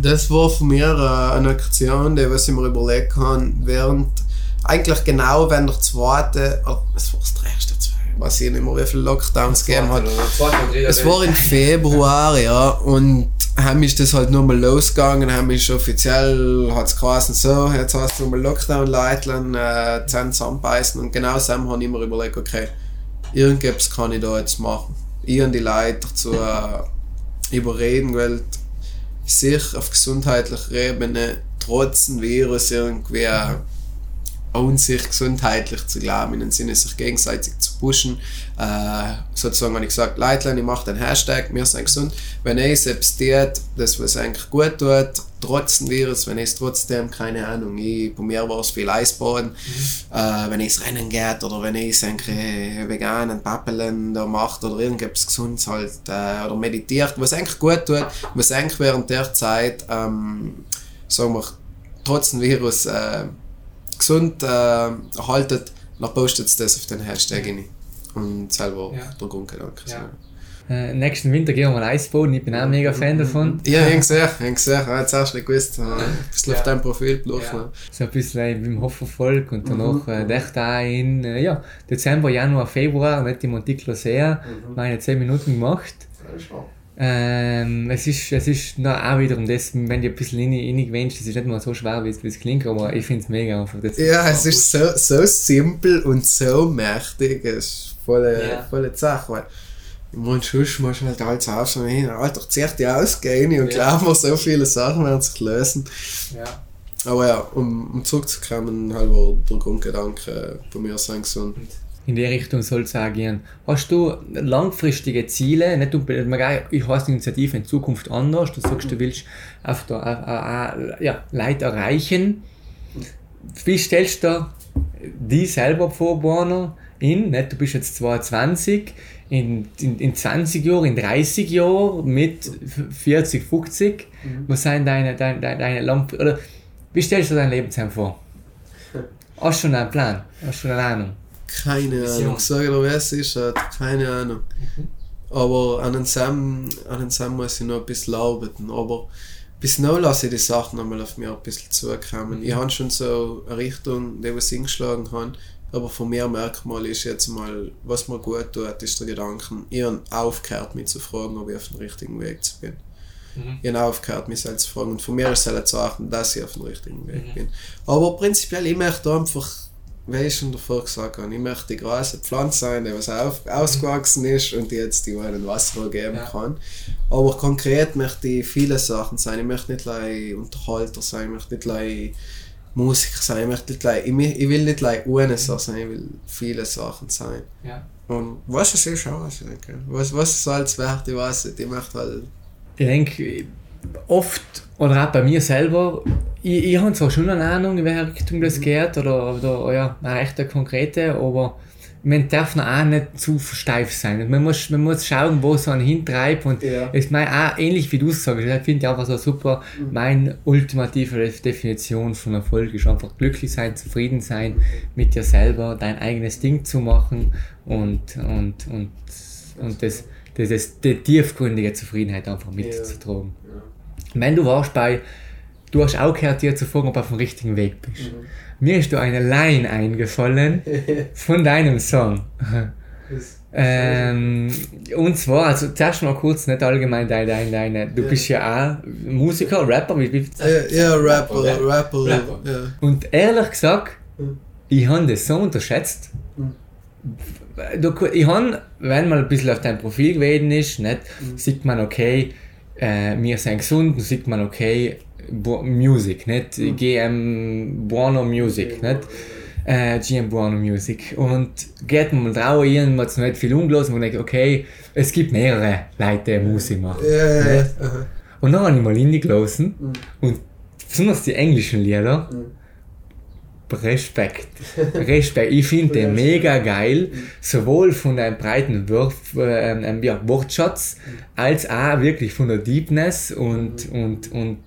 Das war von mir äh, eine Aktion, die was ich mir überlegt habe, während eigentlich genau wenn der zweite, oh, es war das erste, weiß ich nicht mehr, wie viele Lockdowns gegeben hat. Es war im Februar, ja, und haben ist das halt nur mal losgegangen, haben ist offiziell, hat es geheißen, so, jetzt hast du nur mal Lockdown leiteln, äh, Zähne zusammenbeißen und genau so habe ich mir überlegt, okay, irgendetwas kann ich da jetzt machen. Ich und die Leute dazu äh, überreden, weil sich auf gesundheitlicher Ebene trotz dem Virus irgendwie an sich gesundheitlich zu glauben, in dem Sinne sich gegenseitig zu pushen. Äh, sozusagen habe ich gesagt, Leitlein, ich mache den Hashtag, wir sind gesund. Wenn ich selbst tut, das was eigentlich gut tut, trotz dem Virus, wenn ich es trotzdem, keine Ahnung, ich, bei mir war es viel Eisbaden, äh, wenn ich es Rennen geht oder wenn ich es eigentlich veganen Pappeln da macht oder irgendetwas Gesundes halt äh, oder meditiert, was eigentlich gut tut, was eigentlich während der Zeit, ähm, sagen wir, trotz dem Virus äh, gesund äh, erhaltet, dann postet es das auf den Hashtag rein. Und selber Ja. der Grundgedanke. Ja. Äh, nächsten Winter gehen wir mal Eisbaden, ich bin auch mega Fan davon. Ja, ich habe gesehen, ich habe gesehen, ich habe jetzt erst nicht gewusst, äh, ein bisschen Ja. auf deinem Profil durch. Ja. So ein bisschen im Hoffervolk und danach äh, echt auch in äh, ja, Dezember, Januar, Februar, nicht im Monticlo sehr, meine 10 Minuten gemacht. Ähm, es ist, es ist na, auch wiederum das, wenn du ein bisschen rein, reingewünscht, es ist nicht mal so schwer, wie es, wie es klingt, aber ich finde es mega einfach. Das Ja, es ist so, so simpel und so mächtig, es ist volle, Ja. volle Sache, weil ich meine, sonst musst du halt alles aufschauen, hey, Alter, zieh dich aus, geh rein und Ja. glaub mir, so viele Sachen werden sich lösen. Ja. Aber ja, um, um zurückzukommen, halt war der Grundgedanke bei mir sein gesund. In die Richtung soll es auch gehen. Hast du langfristige Ziele? Nicht unbedingt, ich heiße die Initiative in Zukunft anders. Du sagst, du willst auf der, äh, äh, ja, Leute erreichen. Wie stellst du die selber vor, Borner, in? Nicht, du bist jetzt 22, in, in, in 20 Jahren, in 30 Jahren, mit 40, 50. Was sind deine, deine, deine, deine lang oder wie stellst du dein Lebensheim vor? Hast du schon einen Plan? Hast du schon eine Ahnung? Keine Vision. Ahnung, sag dir, wer es ist, hat keine Ahnung. Aber an den Sam, an den Sam muss ich noch ein bisschen arbeiten. Aber bis now lasse ich die Sachen einmal auf mir ein bisschen zukommen. Ich habe schon so eine Richtung, die was ich eingeschlagen habe. Aber von mir Merkmal ist jetzt mal, was mir gut tut, ist der Gedanke, ich habe aufgehört, mich zu fragen, ob ich auf dem richtigen Weg bin. Mhm. Ich habe aufgehört, mich selbst zu fragen. Und von mir ist es halt zu achten, dass ich auf dem richtigen Weg Mhm. bin. Aber prinzipiell, ich möchte einfach, wie ich schon davor gesagt habe, ich möchte die große Pflanze sein, die was auf, ausgewachsen ist und die jetzt die einen Wasser geben Ja. kann. Aber konkret möchte ich viele Sachen sein. Ich möchte nicht gleich Unterhalter sein, ich möchte nicht gleich Musiker sein, ich möchte nicht gleich, ich, ich will nicht gleich eine Sache sein, ich will viele Sachen sein. Ja. Und was es ist, auch was ich denke. Was, was es als wert, ich weiß nicht, ich möchte halt Ich denke, oft, oder auch bei mir selber, ich, ich habe zwar schon eine Ahnung, in welche Richtung das geht, oder, oder ja, eine recht konkrete, aber man darf noch auch nicht zu steif sein. Man muss, man muss schauen, wo es einen hintreibt. Und Ja. ich meine, auch ähnlich wie du es sagst, ich finde einfach so super, meine ultimative Definition von Erfolg ist einfach glücklich sein, zufrieden sein mit dir selber, dein eigenes Ding zu machen und, und, und, und das, das, das, die tiefgründige Zufriedenheit einfach mitzutragen. Wenn du warst bei, du hast auch gehört, dir zu fragen, ob du auf dem richtigen Weg bist. Mir ist da eine Line eingefallen von deinem Song. Ähm, und zwar, also zuerst mal kurz, nicht allgemein deine, deine, deine du bist ja auch Musiker, Rapper, wie, wie, Ja, ja, Rapper, Rapper, Rapper. ja. und ehrlich gesagt, Mhm. ich habe das so unterschätzt. Du, ich habe, wenn man ein bisschen auf dein Profil gewesen ist, nicht, Mhm. sieht man, okay, äh, wir sind gesund, dann sieht man, okay, Bu Music, nicht? Mhm. GM Buono Music, nicht? Äh, GM Buono Music. Und geht man mal drauf, irgendwann hat es nicht viel umgelassen und denkt, okay, es gibt mehrere Leute, die Musik machen. Ja, ja, aha. Und dann habe ich mal hingelassen Mhm. und besonders die englischen Lieder, Respekt. Respekt. Ich finde den mega geil, sowohl von einem breiten Wurf, äh, ähm, ja, Wortschatz, als auch wirklich von der Deepness und, und, und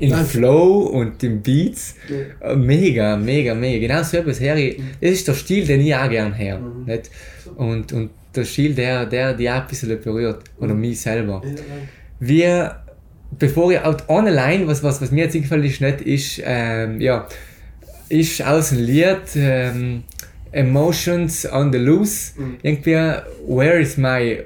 im Danke. Flow und den Beats. Äh, Mega, mega, mega. Genau so etwas her. Das ist der Stil, den ich auch gern her. Nicht? Und, und der Stil, der, der die auch ein bisschen berührt. Oder mich selber. Wir, bevor ich out online, was, was, was mir jetzt eingefallen ist, nicht, ist, ähm, ja, ist aus dem Lied ähm, Emotions on the Loose. Irgendwie, where is my,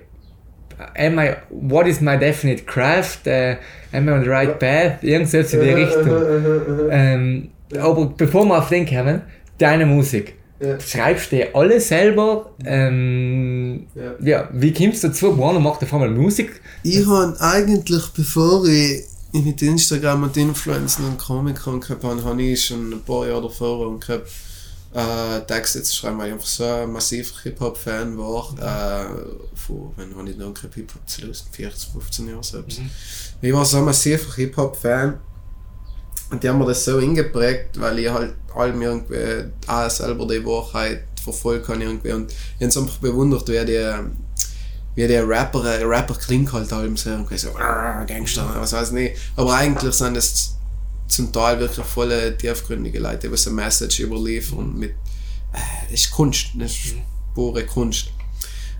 am I, what is my definite craft? Äh, am I on the right path? Irgendwas in die Richtung. Ähm, aber bevor wir auf den kommen, deine Musik. Ja. Schreibst du die alle selber? Ähm, Ja. ja. wie kommst du dazu? Warner macht auf einmal Musik. Ich habe eigentlich, bevor ich mit Instagram und Influencern und Komikern gehabt habe, habe ich schon ein paar Jahre davor und gehabt, äh, Texte zu schreiben, weil ich einfach so ein massiver Hip-Hop-Fan war. Äh, von, wenn habe ich noch gehabt, Hip-Hop zu lösen, 14, 15 Jahre selbst. Ich war so ein massiver Hip-Hop-Fan. Und die haben mir das so hingeprägt, weil ich halt allem irgendwie auch selber die Wahrheit verfolgen kann irgendwie. Und ich habe es einfach bewundert, wie die, wie der Rapper, Rapper klingt halt allem so, irgendwie so "Arr, Gangster, was weiß ich nicht. Aber eigentlich sind es zum Teil wirklich volle tiefgründige Leute, die so eine Message überliefern mit, äh, das ist Kunst, das ist pure Kunst.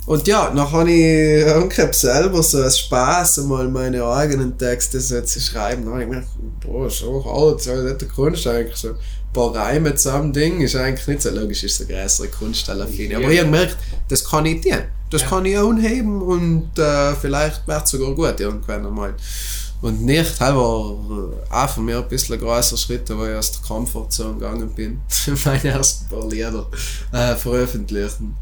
Und ja, dann habe ich angehabt selber so als Spaß einmal meine eigenen Texte so zu schreiben. Dann habe ich gedacht, boah, so hart, so der Kunst eigentlich so. Ein paar Reime zusammen Ding ist eigentlich nicht so logisch, ist so größere Kunststelle finde ich. Aber ich habe gemerkt, das kann ich tun. Das Ja. kann ich anheben und äh, vielleicht wird es sogar gut irgendwann einmal. Und nicht, äh, auch von mir ein bisschen größer Schritt, wo ich aus der Comfortzone gegangen bin. Meine ersten paar Lieder äh, veröffentlichen.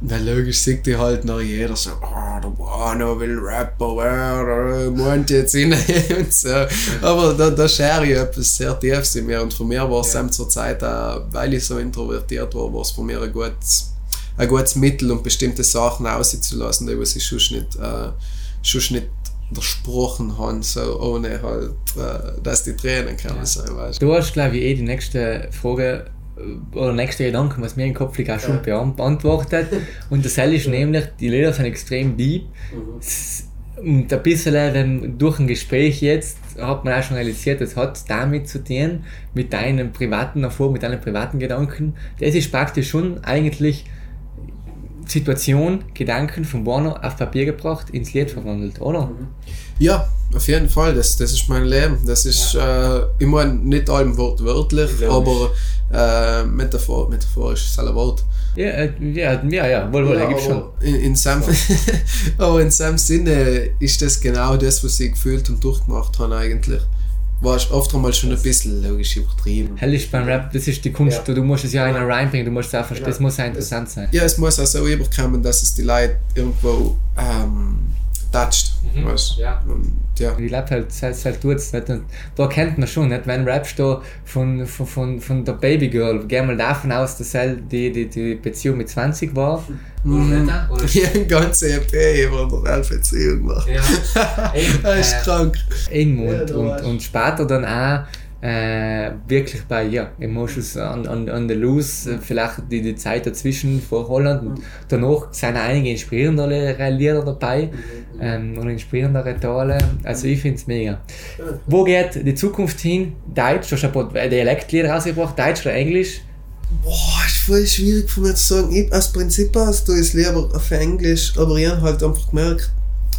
Weil logisch sieht die halt noch jeder so, oh, der Bono will Rapper werden, der meint jetzt in und so. Aber da, da schere ich etwas sehr tiefes in mir und von mir war es Ja. zur Zeit auch, weil ich so introvertiert war, war es von mir ein gutes, ein gutes Mittel, um bestimmte Sachen auszulassen, die was ich sonst nicht, äh, sonst nicht versprochen haben, so ohne halt, äh, dass die Tränen kommen Ja. weißt du. Hast, glaube ich, eh die nächste Frage äh, oder nächste Gedanken, was mir im Kopf liegt, auch schon beant- beantwortet. Und das ist nämlich, die Lieder sind extrem deep. S- Und ein bisschen wenn, durch ein Gespräch jetzt hat man auch schon realisiert, das hat damit zu tun, mit deinen privaten Erfolg, mit deinen privaten Gedanken. Das ist praktisch schon eigentlich Situation, Gedanken von Bono auf Papier gebracht, ins Lied verwandelt, oder? Ja, auf jeden Fall, das, das ist mein Leben. Das ist, äh, ich meine, nicht allem wortwörtlich, Logisch. aber äh, Metaphor, metaphorisch ist ein Wort. Ja, äh, ja, ja, ja, wohl, wohl, Ja, ja, gibt schon. aber in, in seinem, aber in seinem Sinne ist das genau das, was ich gefühlt und durchgemacht habe eigentlich. War oft einmal schon ein bisschen logisch übertrieben. Hell ist beim Rap, das ist die Kunst, Ja. du musst es ja in einen Rhyme bringen, du musst es auch verstehen, das muss auch interessant sein. Ja, es muss auch so überkommen, dass es die Leute irgendwo ähm, toucht. Mhm. Weißt? Ja. Und, ja. Die Leute halt, halt, halt tut's, nicht? Und da kennt man schon, nicht? wenn rappst du von, von, von, von der Babygirl, geh mal davon aus, dass halt die, die, die Beziehung mit 20 war. Mhm. Oder? Ich habe eine ganze EP über eine Beziehung gemacht. Ja, Das ist äh, krank. eben Ja, und, und später dann auch äh, wirklich bei ja, Emotions on, on, on the Loose, äh, vielleicht die, die Zeit dazwischen vor Holland und danach sind einige inspirierendere Lieder dabei ähm, und inspirierendere Teile. Also ich finde es mega. Wo geht die Zukunft hin? Deutsch, du hast ein paar Dialektlieder rausgebracht, Deutsch oder Englisch? Boah, ist voll schwierig von mir zu sagen. Ich, aus Prinzip aus, du es lieber auf Englisch, aber ich habe halt einfach gemerkt,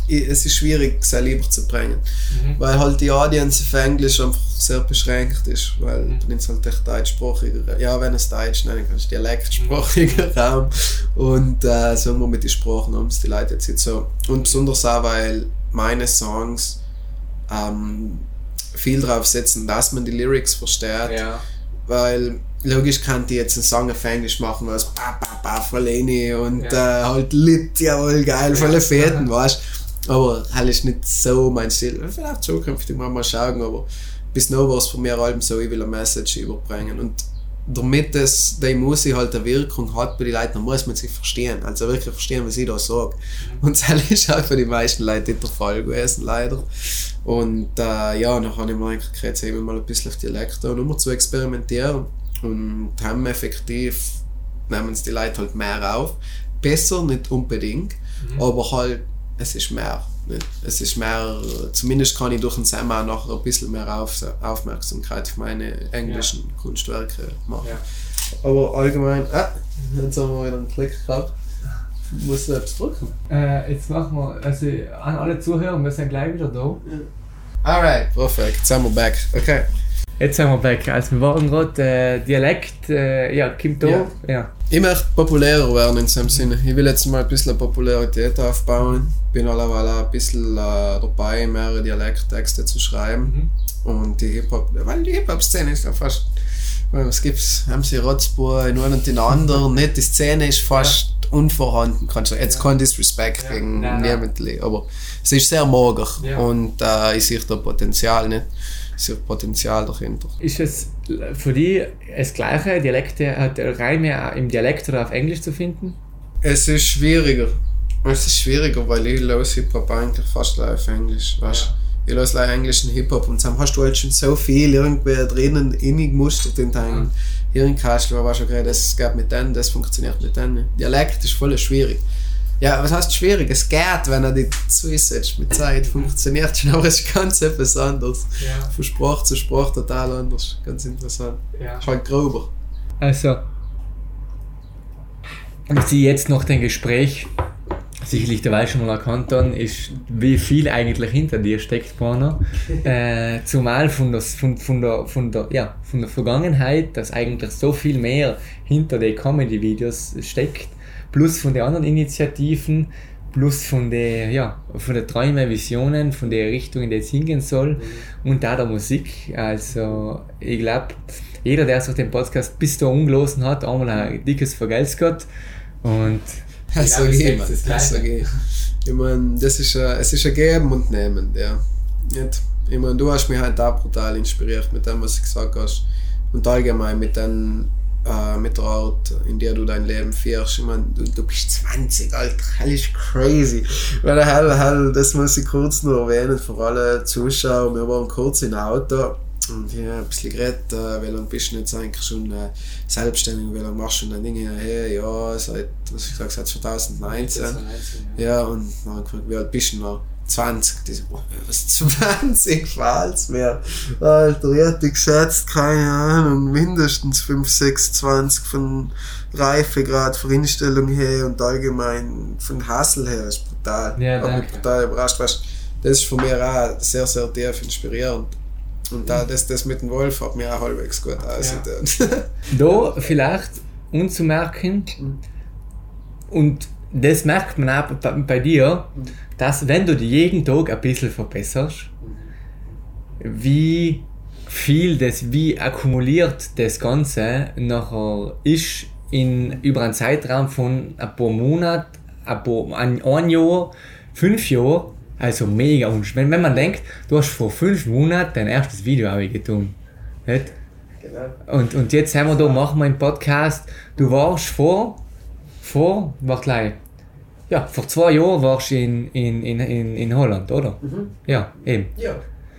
es ist schwierig, sehr lieber zu bringen. Mhm. Weil halt die Audience auf Englisch einfach sehr beschränkt ist. Weil Mhm. du nimmst halt echt deutschsprachiger, ja, wenn es Deutsch nennen kannst, dialektsprachiger Raum. Und äh, sagen wir mit den Sprachen haben es die Leute jetzt nicht so. Und besonders auch, weil meine Songs ähm, viel darauf setzen, dass man die Lyrics versteht. Ja. Weil logisch kann die jetzt einen Song auf Englisch machen, was ba ba ba Verleni und Ja. äh, halt Lit, jawohl, geil, volle Fäden, weißt Aber halt ist nicht so mein Stil. Vielleicht zukünftig mal mal schauen, aber bis noch war es von mir allem so, ich will eine Message überbringen. Und damit das, die Musik halt eine Wirkung hat bei den Leuten, dann muss man sich verstehen. Also wirklich verstehen, was ich da sage. Und das ist auch für die meisten Leute nicht der Fall gewesen, leider. Und äh, ja, dann habe ich mir eigentlich jetzt eben mal ein bisschen auf Dialekte und um zu experimentieren. Und haben effektiv, nehmen es die Leute halt mehr auf. Besser, nicht unbedingt, aber halt, es ist mehr. Nicht? Es ist mehr, zumindest kann ich durch den Summer nachher ein bisschen mehr auf, Aufmerksamkeit auf meine englischen Kunstwerke machen. Ja. Aber allgemein, ah, jetzt haben wir wieder einen Klick gehabt. Ich muss selbst drücken. Äh, jetzt machen wir, also an alle Zuhörer, wir sind gleich wieder da. Alright, perfekt, jetzt sind wir back. Okay. Jetzt sind wir back. Also wir waren gerade äh, Dialekt, äh, ja, kommt da. Ja. Ja. Ich möchte populärer werden in dem Sinne. Ich will jetzt mal ein bisschen Popularität aufbauen. Bin alleweil auch ein bisschen äh, dabei, mehrere Dialekttexte zu schreiben. Und die Hip-Hop, weil die Hip-Hop-Szene ist ja fast, was gibt's? Haben sie Rotzbohr in einen und den anderen, nicht? Die Szene ist fast unvorhanden, kannst du. Jetzt kein Disrespect Ja. gegen niemanden, aber es ist sehr mager. Ja. Und äh, ich sehe da Potenzial nicht. Ich sehe Potenzial dahinter. Ist es für dich das gleiche, Dialekte, äh, Reime im Dialekt oder auf Englisch zu finden? Es ist schwieriger. Es ist schwieriger, weil ich höre Hip-Hop eigentlich fast auf Englisch. Weißt? Ich höre live englischen Hip-Hop und dann hast du halt schon so viel irgendwie drinnen innig gemustert in deinem Hirnkastel, wo du schon gerade, das geht mit denen, das funktioniert mit denen. Dialekt ist voll schwierig. Ja, was heißt schwierig? Es geht, wenn er die zusetzt mit Zeit, funktioniert schon, aber es ist ganz etwas anderes. Ja. Von Sprache zu Sprache total anders. Ganz interessant. ja. Ist halt grober. Also, was ich jetzt nach dem Gespräch sicherlich dabei schon mal erkannt haben, ist, wie viel eigentlich hinter dir steckt, Porno. äh, zumal von, das, von, von, der, von, der, ja, von der Vergangenheit, dass eigentlich so viel mehr hinter den Comedy-Videos steckt, plus von den anderen Initiativen, plus von den, ja, von den Träumen, Visionen, von der Richtung, in die es hingehen soll und da der Musik. Also, ich glaube, jeder, der sich den Podcast bis da umgelosen hat, einmal ein dickes Vergelt's Gott. Und Das sag glaub, es ich, ist Mann. das ich. Ist ein, es ist ein Geben und Nehmen, ja. Nicht? Ich mein, du hast mich halt auch brutal inspiriert mit dem, was du gesagt hast. Und allgemein mit, den, äh, mit der Art, in der du dein Leben führst. Ich mein, du, du bist 20, Alter. Hell ist crazy. Weil hell, hell, das muss ich kurz noch erwähnen für alle Zuschauer. Wir waren kurz im Auto. Und ich habe ein bisschen geredet, äh, wie lange bist du jetzt eigentlich schon äh, selbstständig, wie lange machst du schon deine Dinge? Hey, ja, seit, was ich gesagt, seit 2019. Ja, und dann gefragt, wie alt bist du noch? 20. Die so, boah, was 20? Falls mehr. Alter, ich hätte geschätzt, keine Ahnung, mindestens 5, 6, 20 von Reifegrad, von Instellung her und allgemein von Hassel her. Ist brutal. Ja, danke. brutal überrascht. Weißt, das ist von mir auch sehr, sehr tief inspirierend. Und da, das, das mit dem Wolf hat mir auch halbwegs gut ausgetan. da vielleicht unzumerken, und das merkt man auch bei, bei dir, dass wenn du dich jeden Tag ein bisschen verbesserst, wie viel das, wie akkumuliert das Ganze nachher ist in, über einen Zeitraum von ein paar Monaten, ein, paar, ein, ein Jahr, fünf Jahre, also mega unsch. Wenn, man denkt, du hast vor fünf Monaten dein erstes Video getan, nicht? genau. Und, und jetzt haben wir da, machen wir einen Podcast. Du warst vor, vor, warte gleich. Ja, vor zwei Jahren warst du in, in, in, in, in Holland, oder? Ja, eben. Ja,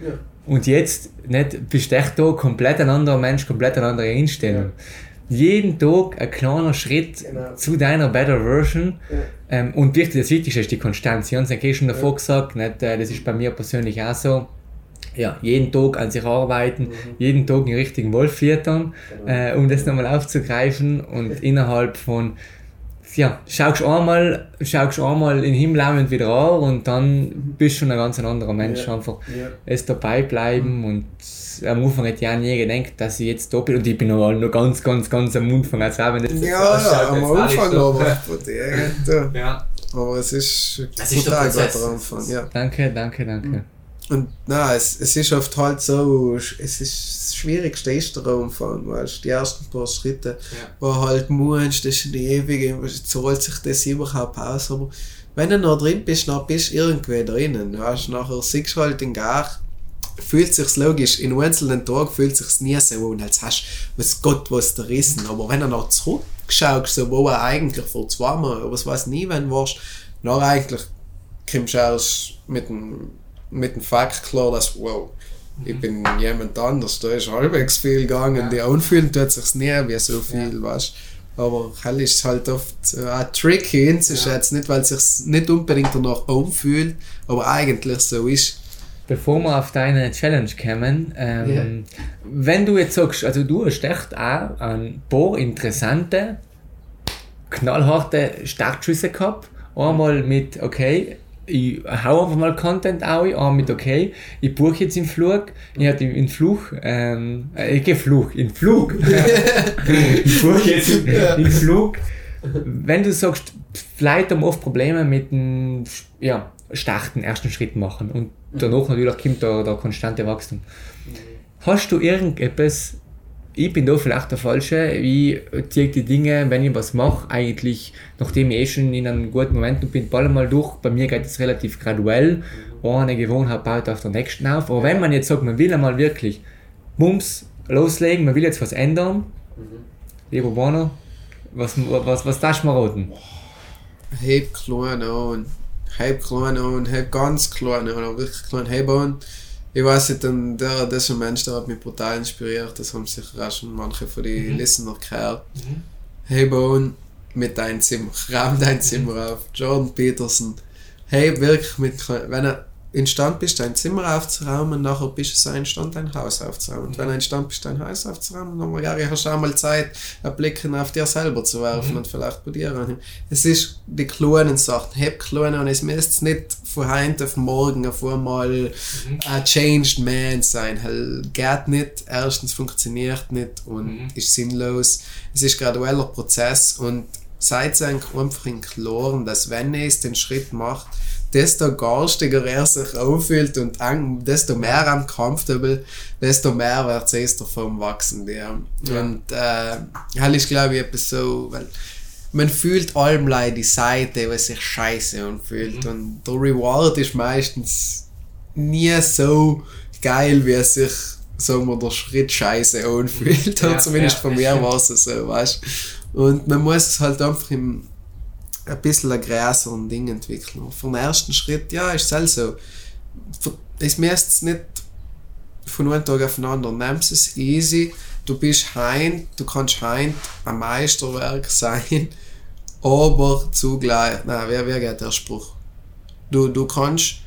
ja. Und jetzt nicht, bist du echt da komplett ein anderer Mensch, komplett eine andere Einstellung. Jeden Tag ein kleiner Schritt Genau. zu deiner Better Version. Ja. Ähm, und wirklich das Wichtigste ist die Konstanz. Sie haben es ja schon davor gesagt, nicht, äh, das ist bei mir persönlich auch so. Ja, jeden Tag an sich arbeiten, jeden Tag einen richtigen Wolf füttern, äh, um das nochmal aufzugreifen und innerhalb von ja, schaust einmal, schaust einmal in den Himmel und wieder an und dann bist du schon ein ganz anderer Mensch. Ja. Einfach Ja. es dabei bleiben und am Anfang hätte ich auch nie gedacht, dass ich jetzt da bin und ich bin noch, noch ganz, ganz, ganz am Anfang. Also auch wenn das Ja, ausschaut, ja, am Anfang aber. ja. Ja. Aber es ist Es ist total guter Anfang, ja. Danke, danke, danke. Und na, es, es ist oft halt so, es ist das Schwierigste ist der Anfang, weißt du, die ersten paar Schritte, wo halt musst, das ist die ewige, zahlt sich das überhaupt aus, aber wenn du noch drin bist, dann bist du irgendwie drinnen, weißt nachher siehst du halt den Gar, fühlt sich's logisch, in einzelnen Tagen fühlt sich's nie so an, als hast du, was Gott was gerissen, aber wenn du noch zurückschaust, so wo er eigentlich vor zwei Monaten, was weiß nie, wenn du warst, dann eigentlich kommst du erst mit dem, mit dem Fakt klar, dass, wow, ich bin jemand anders, da ist halbwegs viel gegangen, die anfühlen tut sich's nie wie so viel, weißt. Aber hell ist halt oft äh, tricky. Hinzuschätzen, nicht weil es sich nicht unbedingt danach anfühlt, aber eigentlich so ist. Bevor wir auf deine Challenge kommen, ähm, wenn du jetzt sagst, also du hast echt auch ein paar interessante, knallharte Startschüsse gehabt. Einmal mit, okay, ich hau einfach mal Content auf, einmal mit, okay, ich buche jetzt im Flug, ich hatte in Flug, ähm, äh, ich gehe Flug, in Flug, ich buche jetzt im, im Flug. Wenn du sagst, vielleicht haben oft Probleme mit dem ja, starten, ersten Schritt machen. Und danach natürlich kommt der, der konstante Wachstum. Hast du irgendetwas, ich bin da vielleicht der Falsche, wie ziehe ich die Dinge, wenn ich was mache, eigentlich, nachdem ich eh schon in einem guten Moment bin, ball mal durch, bei mir geht es relativ graduell, eine Gewohnheit baut auf der nächsten auf, aber wenn man jetzt sagt, man will einmal wirklich Bums loslegen, man will jetzt was ändern, lieber Warner, was, was, was darfst du mir raten? Heb klein an, heb klein an, heb ganz klein an, wirklich klein, heb an. Ich weiß nicht, und der, das ist ein Mensch, der hat mich brutal inspiriert, das haben sicher auch schon manche von den Listener gehört. Heb an mit deinem Zimmer, raum dein Zimmer auf. Jordan Peterson, hey, wirklich mit, wenn er in Stand bist, dein Zimmer aufzuräumen, nachher bist du so in Stand, dein Haus aufzuräumen. Und wenn du in Stand bist, dein Haus aufzuräumen, dann ja, hast du auch mal Zeit, einen Blick auf dir selber zu werfen und vielleicht bei dir an. Es ist die kleinen Sachen, heb kleine und es müsste nicht von heute auf morgen auf einmal ein changed man sein. Hell, geht nicht, erstens funktioniert nicht und ist sinnlos. Es ist ein gradueller Prozess und seid einfach im Klaren, dass wenn ihr den Schritt macht, desto garstiger er sich anfühlt und desto mehr am comfortable, desto mehr wird es davon wachsen. Ja. Und äh, halt ist glaube ich etwas so, weil man fühlt allem leid die Seite, was sich scheiße anfühlt und der Reward ist meistens nie so geil, wie es sich sagen wir, der Schritt scheiße anfühlt. Ja, Zumindest ja. von mir war es so, weißt Und man muss es halt einfach im, ein bisschen ein größeren Ding entwickeln. Und Vom ersten Schritt, ja, ist es halt so. Es müsst es nicht von einem Tag auf den anderen. Nimmst es easy. Du bist heim, du kannst heim ein Meisterwerk sein, aber zugleich, nein, wer, wer geht der Spruch? Du, du kannst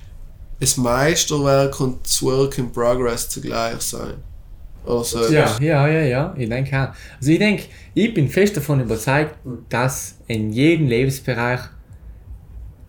das Meisterwerk und das Work in Progress zugleich sein. Also, Ja, ja, ja, ja, ich denke auch. Also ich denke, ich bin fest davon überzeugt, dass in jedem Lebensbereich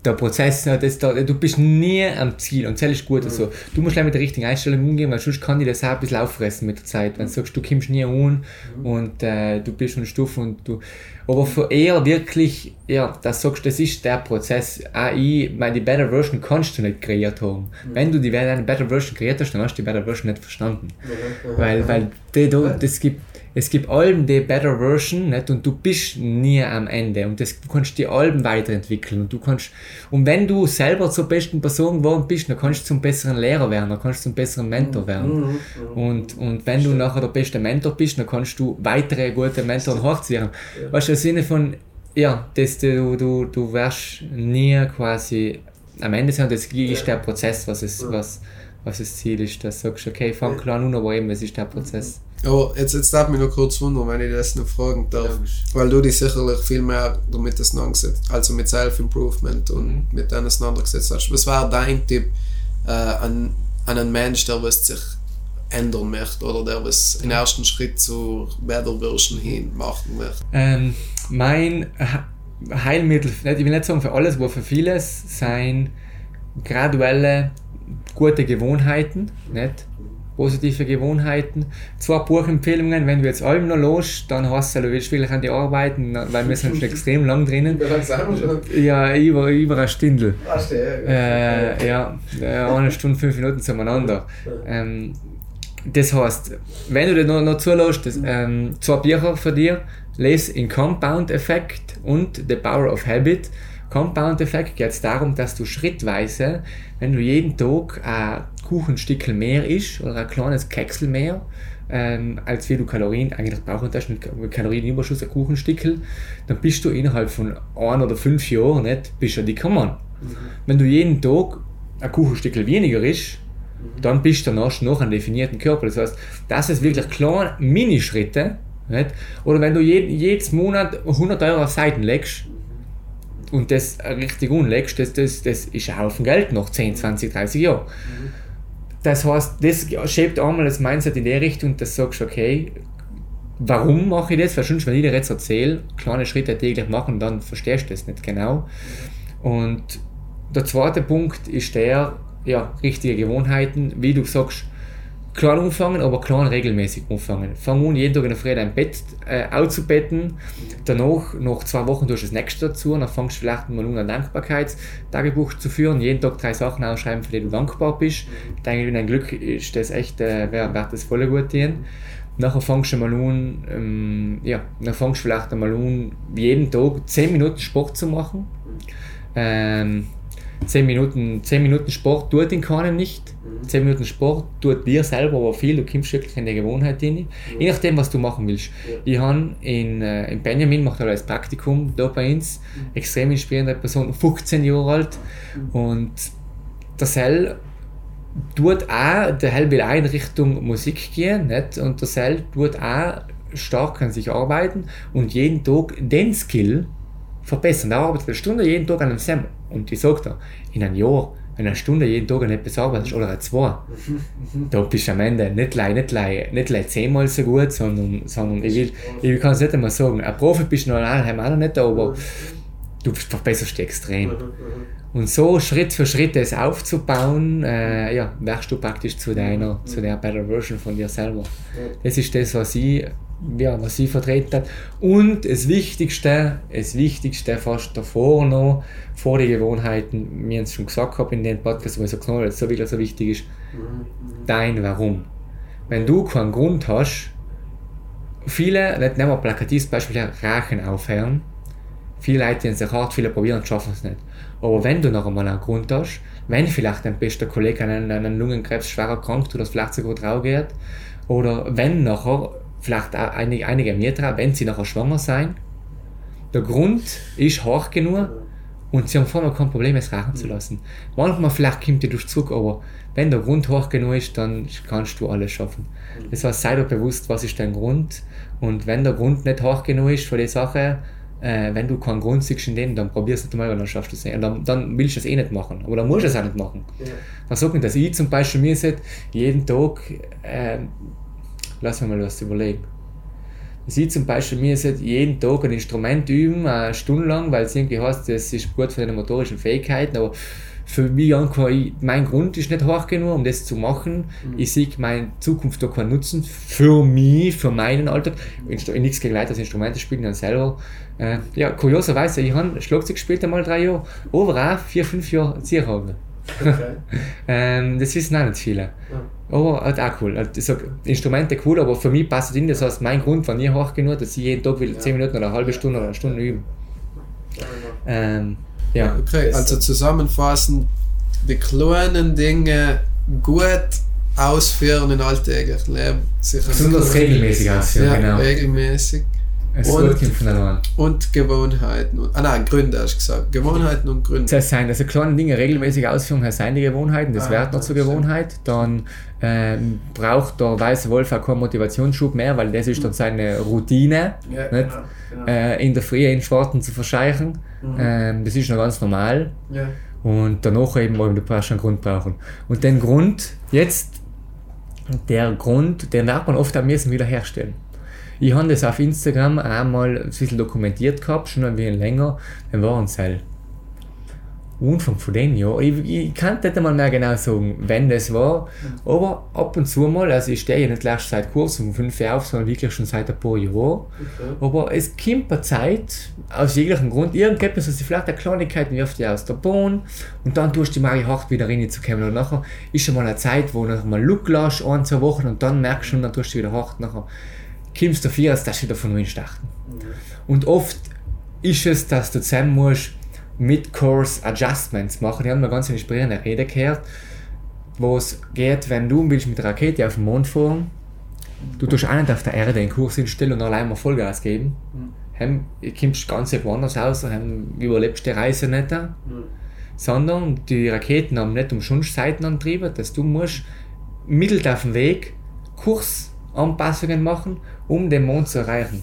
der Prozess, das, da, du bist nie am Ziel und das ist gut. Also, du musst gleich mit der richtigen Einstellung umgehen, weil sonst kann dir das auch ein bisschen auffressen mit der Zeit. Wenn du sagst, du kommst nie an und äh, du bist schon Stufe und du. Aber für eher wirklich, ja, das sagst das ist der Prozess. Ich, meine, die Better Version kannst du nicht kreiert haben. Wenn du die eine Better Version kreiert hast, dann hast du die Better Version nicht verstanden. Weil, weil die, das gibt, es gibt Alben, die Better Version, nicht? und du bist nie am Ende. Und das, du kannst die Alben weiterentwickeln. Und du kannst, und wenn du selber zur besten Person geworden bist, dann kannst du zum besseren Lehrer werden, dann kannst du zum besseren Mentor werden. Und, und wenn du nachher der beste Mentor bist, dann kannst du weitere gute Mentoren hochziehen. Weißt du, im Sinne von, ja, dass du, du, du wirst nie quasi am Ende sein, das ist der Prozess, was es, was, was das Ziel ist. Dass du sagst, okay, fang klar an, aber eben, was ist der Prozess? Aber jetzt, jetzt darf mich noch kurz wundern, wenn ich das noch fragen darf. Weil du dich sicherlich viel mehr damit auseinandergesetzt also mit Self-Improvement und Mhm. mit dem auseinandergesetzt hast. Was war dein Tipp äh, an, an einen Mensch, der was sich ändern möchte oder der was den ersten Schritt zur Better Version hin machen möchte? Ähm, mein He- Heilmittel, nicht- ich will nicht sagen für alles, aber für vieles, sind graduelle gute Gewohnheiten, nicht? Positive Gewohnheiten. Zwei Buchempfehlungen, wenn du jetzt allem noch los, dann hast du, willst wirklich an die arbeiten, weil wir sind schon extrem lang drinnen. Ja, über, über eine Stunde. Äh, ja, äh, eine Stunde, fünf Minuten zueinander. Ähm, das heißt, wenn du dir noch, noch zulässt, das, ähm, zwei Bücher für dir, lese in Compound Effect und The Power of Habit. Compound Effect geht es darum, dass du schrittweise, wenn du jeden Tag ein Kuchenstickel mehr isst oder ein kleines Keksel mehr, ähm, als wie du Kalorien eigentlich brauchen hast, mit Kalorienüberschuss ein Kuchenstickel, dann bist du innerhalb von ein oder fünf Jahren nicht, bist ein dicker Mann. Wenn du jeden Tag ein Kuchenstickel weniger isst, dann bist du danach noch einen definierten Körper. Das heißt, das ist wirklich kleine Minischritte. Nicht? Oder wenn du je, jedes Monat 100 Euro auf Seiten legst und das richtig unlegst, das, das, das ist ein Haufen Geld nach 10, 20, 30 Jahren. Das heißt, das schiebt einmal das Mindset in die Richtung, dass du sagst, okay, warum mache ich das? Weil sonst, wenn ich dir jetzt erzähle, kleine Schritte täglich machen, dann verstehst du das nicht genau. Und der zweite Punkt ist der, ja, richtige Gewohnheiten, wie du sagst, klein anfangen, aber klein regelmäßig anfangen. Fang an, jeden Tag in der Früh dein Bett äh, auszubetten, danach, nach zwei Wochen tust du das nächste dazu, dann fängst du vielleicht mal an, ein Dankbarkeitstagebuch zu führen, jeden Tag drei Sachen ausschreiben, für die du dankbar bist. Denke, wenn dein Glück ist das echt, äh, wäre wär das voll gut gehen. Nachher fängst du mal an, ähm, ja, dann fängst du vielleicht einmal an, jeden Tag 10 Minuten Sport zu machen. Ähm, 10 Minuten, 10 Minuten Sport tut in keinem nicht. 10 Minuten Sport tut dir selber aber viel, du kommst wirklich in die Gewohnheit rein. Je nachdem, was du machen willst. Ich habe in, äh, in Benjamin, macht er als Praktikum da bei uns, extrem inspirierende Person, 15 Jahre alt. Und der Sel tut auch, der Hell will auch in Richtung Musik gehen, nicht? und der Sel tut auch stark an sich arbeiten und jeden Tag den Skill verbessern. Er arbeitet eine Stunde jeden Tag an einem Sam. Und ich sage dir, in einem Jahr, wenn eine Stunde jeden Tag an etwas arbeitest, oder zwei, da bist du am Ende nicht gleich, nicht gleich, nicht gleich zehnmal so gut, sondern, sondern ich, will, ich kann es nicht einmal sagen, ein Profi bist du noch allein auch noch nicht, aber du verbesserst dich extrem. Und so Schritt für Schritt das aufzubauen, äh, ja, wärst du praktisch zu deiner, zu der Better Version von dir selber. Das ist das, was ich, ja, was ich vertreten. Und das Wichtigste, das Wichtigste fast davor noch, vor die Gewohnheiten, wie ich es schon gesagt habe in dem Podcast, wo ich so wirklich so wichtig ist, dein Warum. Wenn du keinen Grund hast, viele, nicht nehmen wir plakatives Beispiel, Rachen aufhören, viele Leute tun sich hart, viele probieren und schaffen es nicht. Aber wenn du noch einmal einen Grund hast, wenn vielleicht dein bester Kollege an einen Lungenkrebs schwer erkrankt oder vielleicht sogar drauf geht, oder wenn nachher, vielleicht auch einige, einige Mieter, wenn sie nachher schwanger sein, der Grund ist hoch genug und sie haben vorher kein Problem, es rauchen zu lassen. Manchmal vielleicht kommt dir durch zurück, aber wenn der Grund hoch genug ist, dann kannst du alles schaffen. Das heißt, sei dir bewusst, was ist dein Grund und wenn der Grund nicht hoch genug ist für die Sache, äh, wenn du keinen Grund siehst in dem, dann probierst du es mal, weil dann schaffst du es nicht. Dann, dann willst du es eh nicht machen. Aber dann musst du es auch nicht machen. Ja. Dann sag nicht, dass ich zum Beispiel mir sage, jeden Tag, äh, lass mir mal was überlegen. Ich zum Beispiel mir sage, jeden Tag ein Instrument üben, eine Stunde lang, weil es irgendwie heißt, das ist gut für deine motorischen Fähigkeiten, aber für mich mein Grund ist nicht hoch genug, um das zu machen. Ich sehe meine Zukunft da keinen Nutzen für mich, für meinen Alltag. Ich habe nichts gegen Leute, das Instrumente spielen dann selber. Äh, ja, kurioserweise, ich habe Schlagzeug gespielt einmal drei Jahre, aber auch vier, fünf Jahre Zierhaube. Okay. ähm, das wissen auch nicht viele. Aber halt auch cool. Also, ich sag, Instrumente cool, aber für mich passt es in. Das heißt, mein Grund war nie hoch genug, dass ich jeden Tag will 10 Minuten oder eine halbe Stunde oder eine Stunde üben. Ähm, ja. Okay, also zusammenfassend, die kleinen Dinge gut ausführen im alltäglichen Leben. Sich Besonders regelmäßig ausführen, ja, genau. regelmäßig. Es Und- wird von allein. Und Gewohnheiten. Und, ah nein, Gründe hast du gesagt. Gewohnheiten und Gründe. Das heißt, sein, also kleine Dinge regelmäßig ausführen, heißt sein die Gewohnheiten, das Ah, wird noch zur. Gewohnheit. Dann ähm, braucht der weiße Wolf auch keinen Motivationsschub mehr, weil das ist dann seine Routine, Ja, nicht? genau, genau. Äh, in der Früh in Schwarten zu verscheichen. Mhm. Ähm, das ist noch ganz normal. Ja. Und danach eben, weil du brauchst einen Grund brauchen. Und den Grund, jetzt, der Grund, den wird man oft auch müssen wiederherstellen. Ich habe das auf Instagram einmal ein bisschen dokumentiert gehabt, schon ein wenig länger. Dann war es halt Anfang von dem Jahr. Ich, ich kann nicht einmal mehr genau sagen, wann das war. Aber ab und zu mal, also ich stehe ja nicht erst seit kurzem um fünf Jahren auf, sondern wirklich schon seit ein paar Jahren. Aber es kommt eine Zeit, aus jeglichem Grund, irgendetwas, was die vielleicht eine Kleinigkeit wirft die aus der Bahn und dann tust du die mal hart wieder reinzukommen. Und nachher ist schon mal eine Zeit, wo du mal Look lässt, ein, zwei Wochen und dann merkst du, und dann tust du wieder hart. Nachher kommst du dafür, als dass du wieder von neuem starten. Und oft ist es, dass du zusammen musst Mid-Course Adjustments machen. Ich habe mal ganz inspirierende Rede gehört, wo es geht, wenn du willst mit der Rakete auf den Mond fahren, du tust auch nicht auf der Erde den Kurs hinstellen und allein mal Vollgas geben. Heim, kommst ganz woanders aus, heim überlebst die Reise nicht. Sondern die Raketen haben nicht umsonst Seitenantriebe, dass du musst mittelt auf dem Weg Kursanpassungen machen, um den Mond zu erreichen.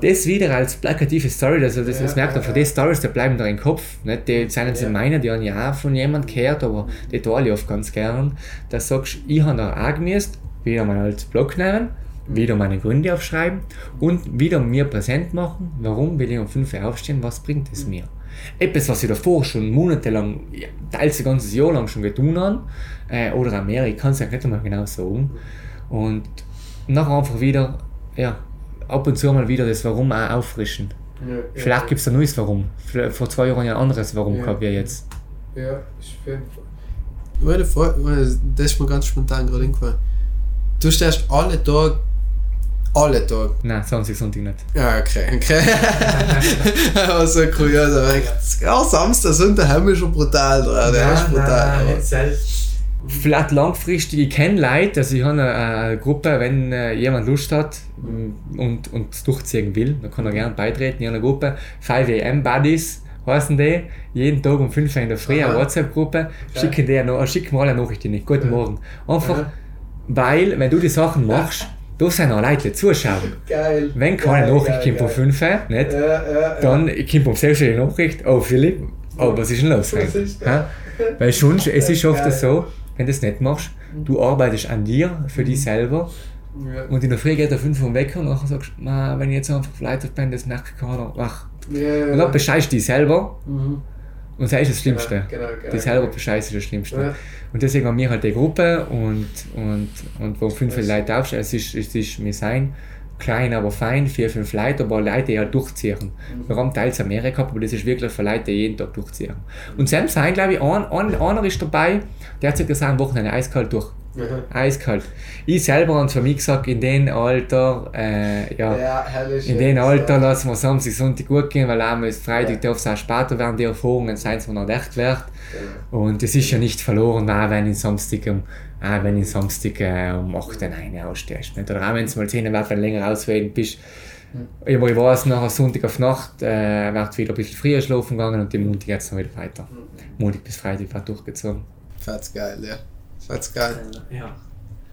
Das wieder als plakative Story, also das, das merkt man, von den Stories, die bleiben da im Kopf. Nicht? Die sind Ja. meine, die haben ja auch von jemand gehört, aber die tue ich oft ganz gern. Da sagst du, ich habe da auch gemusst, wieder mal als Blog nehmen, wieder meine Gründe aufschreiben und wieder mir präsent machen, warum will ich um 5 Uhr aufstehen, was bringt es mir. Etwas, was ich davor schon monatelang, ja, teils ein ganzes Jahr lang schon getan habe, äh, oder auch mehr, ich kann es ja nicht einmal genau sagen. Und nachher einfach wieder, ja, ab und zu mal wieder das Warum auch auffrischen. Ja, ja, Vielleicht gibt es ein neues Warum. Vor zwei Jahren ja ein anderes Warum Ja. gehabt wie jetzt. Ja, jeden Fall. Meine Frage, das ist mir ganz spontan gerade eingefallen. Du stehst alle Tage, alle Tage. Nein, 20 Sonntag nicht. Ja, okay, okay. Aber so kurios, aber. Ja, Samstag, Sonntag haben wir schon brutal dran. Der ist brutal. aber- Vielleicht langfristig, ich kenne Leute, also ich habe eine, eine Gruppe, wenn äh, jemand Lust hat mm, und, und es durchziehen will, dann kann er gerne beitreten. Ich habe eine Gruppe, 5am Buddies heißen die, jeden Tag um 5 Uhr in der Früh, eine. WhatsApp-Gruppe, schicken die noch, schicken mir alle Nachrichten nicht, guten Ja. Morgen. Einfach, Ja. weil, wenn du die Sachen machst, da sind auch Leute, die zuschauen. Geil. Wenn keine Geil, Nachricht geil, kommt um geil. 5 Uhr, nicht? Ja. Dann kommt um 6 Uhr die Nachricht, oh Philipp, oh, was ist denn los? Ist? Weil schon, es ist oft so, wenn du das nicht machst, du arbeitest an dir, für dich selber Ja. und in der Früh geht der 5 Uhr Wecker und nachher sagst du, "Ma, wenn ich jetzt einfach verleitet bin, das merkt keiner, wach. Ja, Und dann bescheißt du dich selber Mhm. und das ist das Schlimmste. Genau, genau, dich selber genau. bescheißen ist das Schlimmste. Ja. Und deswegen haben wir halt die Gruppe und, und, und wo fünf Leute aufstehen, es ist, es ist mir sein, klein, aber fein, vier, fünf Leute, aber Leute, die halt durchziehen. Mhm. Wir haben teils Amerika aber das ist wirklich für Leute, die jeden Tag durchziehen. Und selbst sein, glaube ich, ein, ein, einer ist dabei, der hat gesagt, am Wochenende eiskalt durch. Mhm. Eiskalt. Ich selber habe für mich gesagt, in dem Alter, äh, ja, Ja, in dem Alter lassen wir Samstag, Sonntag gut gehen, weil einmal ist Freitag, darf es auch später werden, die Erfahrungen sein, es noch echt wert. Und es ist ja nicht verloren, auch wenn ich Samstag um, auch wenn ich Samstag äh, um 8 Uhr rein ausstehst. Nicht? Oder auch wenn es mal 10 Uhr länger auswählen bist. Aber ich weiß, nachher Sonntag auf Nacht äh, wird wieder ein bisschen früher schlafen gegangen und die Montag geht es dann wieder weiter. Montag bis Freitag wird durchgezogen. Fetz geil, ja. Fetz geil. Ja.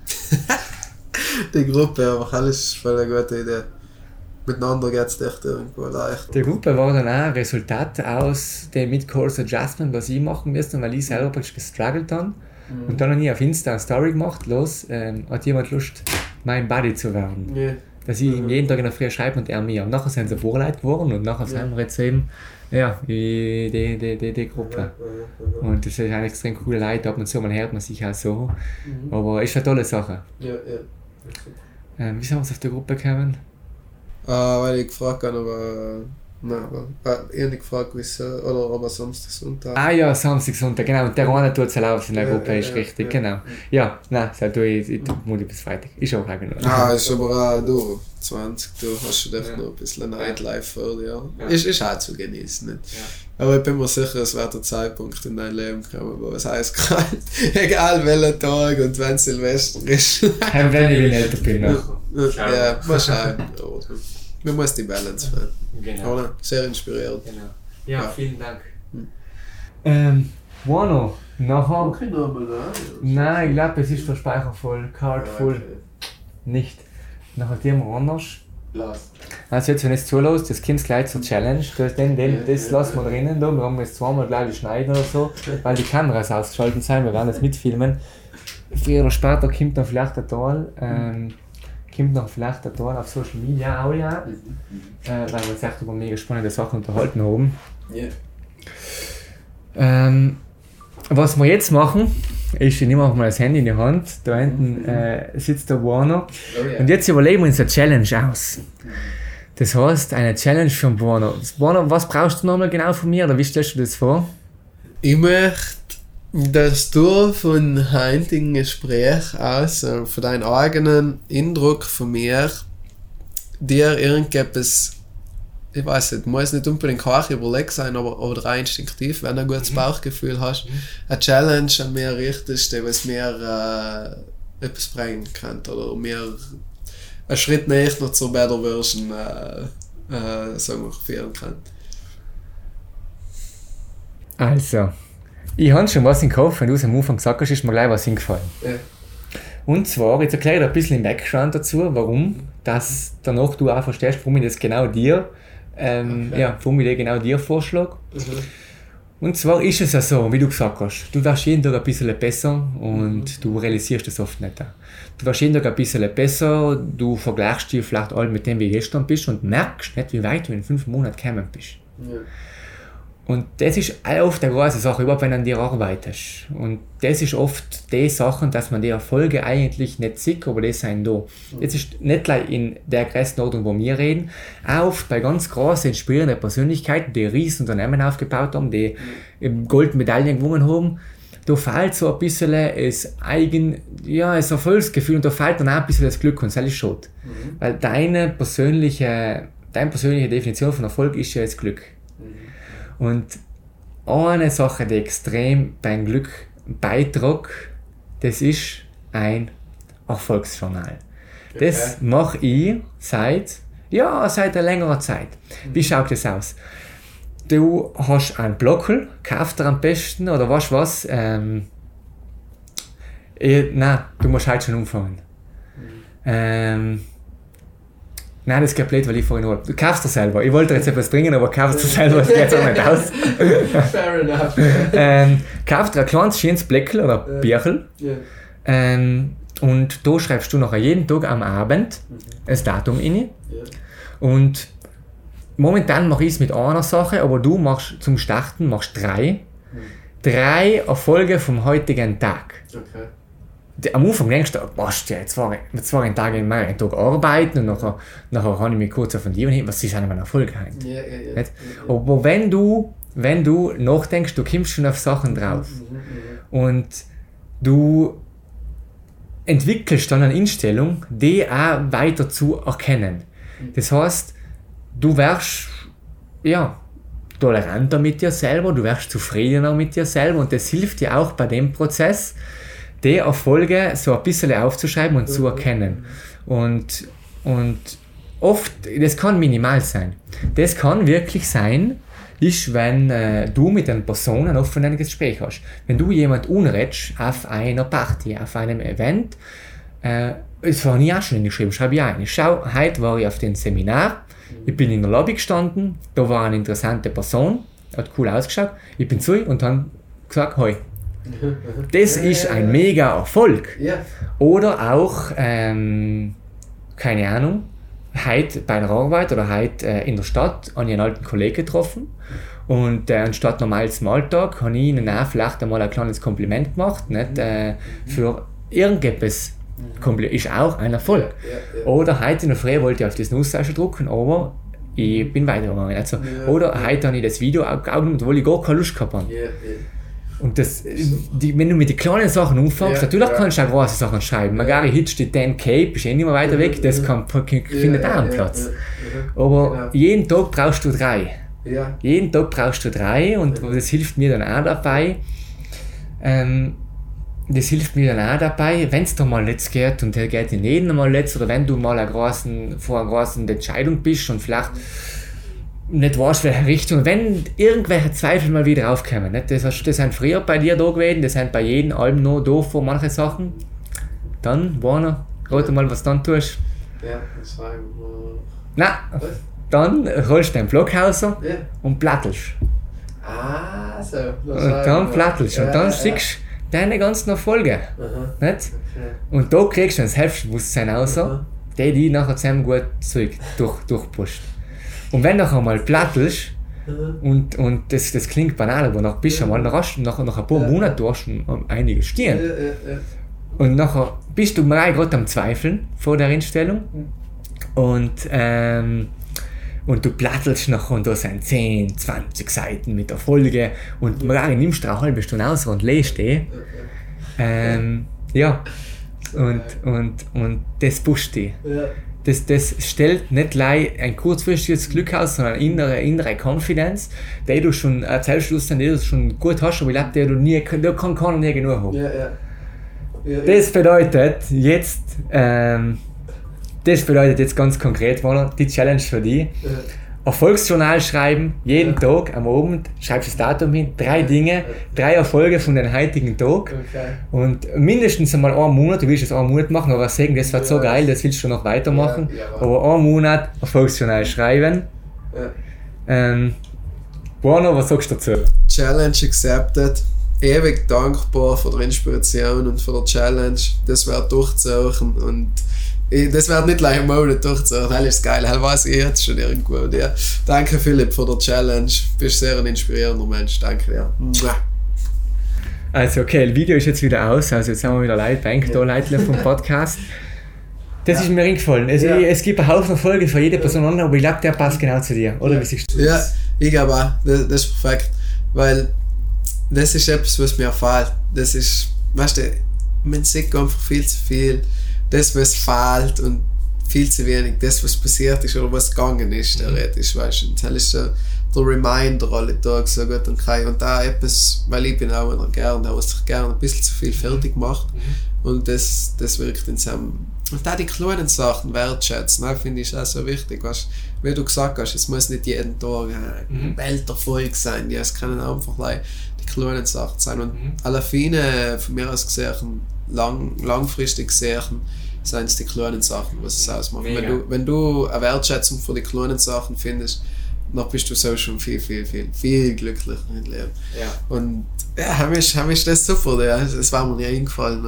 Die Gruppe, aber alles voll eine gute Idee. Miteinander geht es echt irgendwo leicht. Die Gruppe war dann auch ein Resultat aus dem Mid-Course Adjustment, was ich machen musste, weil ich selber praktisch gestruggelt habe. Und dann habe ich auf Insta eine Story gemacht, los, ähm, hat jemand Lust, mein Buddy zu werden. Ja. Dass ich ihm jeden Tag in der Früh schreibe und er mir. Und nachher sind sie Vorleute geworden und nachher sind wir jetzt eben, ja, die, die, die, die, Gruppe. Und das ist eine extrem coole Leute, ab und zu mal hört man sich auch so. Aber ist eine tolle Sache. Ja, ja. Ähm, wie sind wir auf die Gruppe gekommen? Ah, weil ich gefragt habe, aber. Nein, aber. äh, Ich habe nicht gefragt, wieso. Oder ob er Samstag, Sonntag. Ah ja, Samstag, Sonntag, genau. Und der eine tut es auf in der Ja, Gruppe, ja, ist ja, richtig, ja. genau. Ja, nein, das tue ich, ich Montag bis Freitag. Ist auch noch. Ah, ist aber auch du, 20, du hast schon echt Ja. noch ein bisschen Nightlife vor dir. Ja. Ist, ist auch zu genießen. Nicht? Aber ich bin mir sicher, es wird der Zeitpunkt in dein Leben kommen, wo es eiskalt Egal welcher Tag und wenn Silvester ist. Wenn ich älter bin. noch. ja, schauen. Man muss die Balance finden. Genau. Oder? Sehr inspirierend. genau. Ja, Ja. vielen Dank. Ähm, Wano, nachher. Nein, ich glaube, es ist der Speicher voll, Card voll. Nicht. Nachher die wir anders. Lass. Also jetzt, wenn es zulässt, das kommt gleich zur Challenge. Das, den, den, Ja, das ja, lassen wir drinnen, da. wir haben jetzt zweimal gleich schneiden oder so, weil die Kameras ausgeschaltet sind, wir werden das mitfilmen. Früher oder später kommt dann vielleicht ein Teil, ähm, kommt dann vielleicht ein Teil auf Social Media auch ja, äh, weil wir uns echt über mega spannende Sachen unterhalten haben. Ja. Ähm, was wir jetzt machen, ist, ich nehme auch mal das Handy in die Hand, da hinten äh, sitzt der Warner. Oh ja. Und jetzt überlegen wir uns eine Challenge aus. Das heißt, eine Challenge für den Warner. Warner, was brauchst du nochmal genau von mir, oder wie stellst du das vor? Ich möchte, dass du von heutigen Gespräch aus, äh, von deinem eigenen Eindruck von mir, dir irgendetwas, ich weiß nicht, muss nicht unbedingt kach überlegt sein, aber, aber rein instinktiv, wenn du ein gutes Bauchgefühl hast, eine Challenge an mir richtest, die was mir äh, etwas bringen kann oder mir einen Schritt näher noch zur Better Version äh, äh, sagen wir, führen kann. Also, ich habe schon was im Kopf, wenn du es am Anfang gesagt hast, ist mir gleich was hingefallen. Ja. Und zwar, jetzt erkläre ich dir ein bisschen im Background dazu, warum, dass danach du auch verstehst, warum ich das genau dir, ähm, Okay. ja, warum ich das genau dir vorschlage. Und zwar ist es ja so, wie du gesagt hast, du wirst jeden Tag ein bisschen besser und du realisierst das oft nicht. Du wirst jeden Tag ein bisschen besser, du vergleichst dich vielleicht all mit dem, wie du gestern bist und merkst nicht, wie weit du in fünf Monaten gekommen bist. Ja. Und das ist oft eine große Sache, überhaupt wenn du an dir arbeitest. Und das ist oft die Sache, dass man die Erfolge eigentlich nicht sieht, aber die sind da. Jetzt ist nicht gleich in der Größenordnung, wo wir reden, auch oft bei ganz großen, inspirierenden Persönlichkeiten, die riesen Unternehmen aufgebaut haben, die Goldmedaillen gewonnen haben, da fehlt so ein bisschen das Eigen, ja, das Erfolgsgefühl und da fehlt dann auch ein bisschen das Glück und das ist schade. Weil deine persönliche, deine persönliche Definition von Erfolg ist ja das Glück. Und eine Sache, die extrem beim Glück beitragt, das ist ein Erfolgsjournal. Das mache ich seit, ja, seit einer längeren Zeit. Wie schaut das aus? Du hast einen Blockel, kauft er am besten oder du was? Ähm, eh, nein, du musst halt schon umfangen. Ähm, Nein, das geht blöd, weil ich vorhin nur. Du kaufst dir selber. Ich wollte jetzt etwas bringen, aber kaufst dir selber, das geht auch nicht aus. Fair enough. ähm, kauf dir ein kleines, schönes Bleckel oder. Bierchen. Ja. Ähm, und da schreibst du nachher jeden Tag am Abend das Datum rein. Ja. Und momentan mache ich es mit einer Sache, aber du machst zum Starten machst drei. Drei Erfolge vom heutigen Tag. Okay. Am Anfang denkst du, was, ja, jetzt war ich, jetzt war ich einen Tag in meinem Tag arbeiten und nachher, nachher habe ich mich kurz auf den Divan hin, was ist eigentlich mein Erfolg heute? Ja, ja, ja. Aber wenn du, wenn du nachdenkst, du kommst schon auf Sachen drauf und du entwickelst dann eine Einstellung, die auch weiter zu erkennen. Das heißt, du wärst ja, toleranter mit dir selber, du wärst zufriedener mit dir selber und das hilft dir auch bei dem Prozess, die Erfolge so ein bisschen aufzuschreiben und zu erkennen. Und, und oft, das kann minimal sein. Das kann wirklich sein, ist, wenn äh, du mit einer Person ein offenes Gespräch hast. Wenn du jemand unrätst auf einer Party, auf einem Event, äh, das habe ich auch schon geschrieben, schreibe ich ein. Schau, heute war ich auf dem Seminar, ich bin in der Lobby gestanden, da war eine interessante Person, hat cool ausgeschaut, ich bin zu und habe gesagt, hoi. Das ist ein mega Erfolg. Oder auch, ähm, keine Ahnung, heute bei der Arbeit oder heute äh, in der Stadt habe ich einen alten Kollegen getroffen und äh, anstatt normal zum Alltag habe ich ihnen auch vielleicht einmal ein kleines Kompliment gemacht, nicht, äh, für irgendetwas. Kompli- Ist auch ein Erfolg. Ja, ja. Oder heute in der Früh wollte ich auf das Nusstaschen drucken, aber ich bin weitergegangen. Also, Ja, oder heute habe ich das Video aufgenommen, obwohl ich gar keine Lust gehabt habe. Und das, die, wenn du mit den kleinen Sachen anfängst, Ja, natürlich ja. kannst du auch große Sachen schreiben. Magari Hitch, die 10K, bist eh nicht mehr weiter weg, das kann, findet auch einen Platz. Aber Genau. jeden Tag brauchst du drei. Jeden Tag brauchst du drei und das hilft mir dann auch dabei. Ähm, das hilft mir dann auch dabei, wenn es dir mal letzt geht und der geht in jedem mal letzt oder wenn du mal eine großen, vor einer großen Entscheidung bist und vielleicht nicht weißt, welche Richtung, wenn irgendwelche Zweifel mal wieder aufkommen, nicht? Das, das sind früher bei dir da gewesen, das sind bei jedem Alben noch da vor manche Sachen, dann, Warner, rate mal, was du dann tust. Ja, das war immer. Na, dann holst du deinen Blockhauser Ja. und plattelst. Ah, so. Und dann plattelst und dann siehst du deine ganzen Erfolge. Nicht? Und da kriegst du ein Selbstbewusstsein raus, der die nachher zusammen gut Zeug durch, durchpusht. Und wenn du nachher mal plattelst, und, und das, das klingt banal, aber nach bist du mal, nach, du- nach, nach ein paar Ja. Monaten du hast schon einige Ja, stehen. ja, ja. Und nachher bist du mal gerade am Zweifeln vor der Einstellung. Und, ähm, und du plattelst nachher und da sind 10, 20 Seiten mit Erfolgen. Und mal nimmst du eine halbe Stunde aus und lest die. Ähm, ja. Und, und, und das pusht dich. Das, das stellt nicht gleich ein kurzfristiges Glück aus, sondern eine innere, innere Confidence, die du schon, ein Selbstbewusstsein, die du schon gut hast, aber ich glaube, du nie, da kann keiner nie genug haben. Ja, ja. Ja, Das bedeutet jetzt, ähm, das bedeutet jetzt ganz konkret, Mona, die Challenge für dich. Erfolgsjournal schreiben, jeden Ja. Tag am Abend, schreibst das Datum hin, drei Dinge, drei Erfolge von den heutigen Tag. Okay. Und mindestens einmal einen Monat, du willst es einen Monat machen, aber sagen, das wird so Ja. geil, das willst du noch weitermachen. Ja, ja, aber einen Monat Erfolgsjournal schreiben. Ja. Ähm, Bruno, was sagst du dazu? Challenge accepted. Ewig dankbar für die Inspiration und für die Challenge. Das wird durchzogen und das wird nicht gleich im Monat durchzogen. Das ist geil. Das weiß ich jetzt schon irgendwo. Und ja, danke Philipp für die Challenge. Du bist sehr ein inspirierender Mensch. Danke dir. Mua. Also, okay, das Video ist jetzt wieder aus, also jetzt haben wir wieder Leute, Bank da Leute vom Podcast. Das ist mir eingefallen. Also, Ja. ich, es gibt einen Haufen Folgen für jede Person online, aber ich glaube, der passt genau zu dir. Oder wie siehst du Ja, das? ich glaube auch. Das, das ist perfekt. Weil das ist etwas, was mir fehlt. Das ist, weißt du, man sieht einfach viel zu viel. Das, was fehlt und viel zu wenig das, was passiert ist oder was gegangen ist, theoretisch, weißt du. Und das ist so der Reminder alle Tage, so gut und kein. Und da etwas, weil ich bin auch einer gerne, der sich gerne ein bisschen zu viel fertig macht. Und das, das wirkt in seinem. Und da die kleinen Sachen wertschätzen, ne, finde ich auch so wichtig. Weißt, wie du gesagt hast, es muss nicht jeden Tag äh, Mhm. Welterfolg sein. Ja, es können einfach die kleinen Sachen sein. Und Mhm. alle viele, von mir aus gesehen, lang, langfristig gesehen, sind es die kleinen Sachen, was es ausmacht. Mega. Wenn du, wenn du eine Wertschätzung für die kleinen Sachen findest, dann bist du so schon viel, viel, viel, viel glücklicher im Leben. Ja. Und ja, haben ist das super, ja. Das war mir nie eingefallen.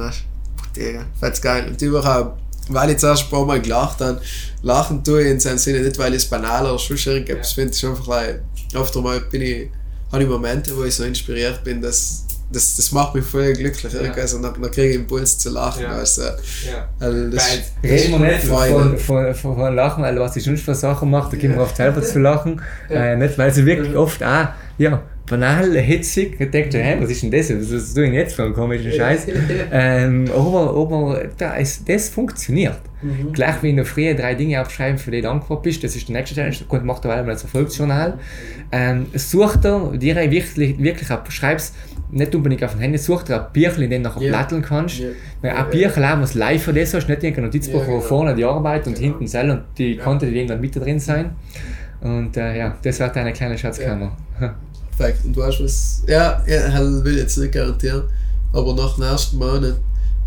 Digga, fet's geil. Und überhaupt, weil ich zuerst ein paar Mal gelacht habe, lachen tue ich in seinem Sinne nicht, weil ich es banal oder sonst irgendetwas Ja. finde. Ist einfach, like, oft einmal bin ich, habe ich Momente, wo ich so inspiriert bin, dass das, das macht mich voll glücklich. Ja. Also, dann, dann kriege ich Impuls zu lachen. Ja. Du. ja. Also, das, reden wir nicht von, von, von, von Lachen, weil was ich sonst für Sachen mache, da gibt man oft selber zu lachen. Äh, nicht, weil sie wirklich oft auch, ja, banal, hitzig, ich denke, hey, was ist denn das? Was, ich denn jetzt für einen komischen Scheiß? ähm, aber aber da ist, das funktioniert. Mhm. Gleich wie in der Früh drei Dinge aufschreiben, für die du dankbar bist, das ist der nächste Challenge, gut, mach da einmal als Erfolgsjournal. Ähm, such dir, dir wirklich, wirklich ab, schreib's nicht unbedingt auf dem Handy, such dir ein Büchlein, in dem du nachher Ja. platteln kannst. Ja. Weil Ja, ein Büchlein auch, was live für das hast, nicht irgendein Notizbuch, Ja, wo genau. vorne die Arbeit und Genau. hinten Zell und die Ja. Konten, die dann mit drin sein. Und äh, ja, das wird eine kleine Schatzkammer. Perfekt. Und du weißt was? Ja, ja das will ich jetzt nicht garantieren. Aber nach dem ersten Monat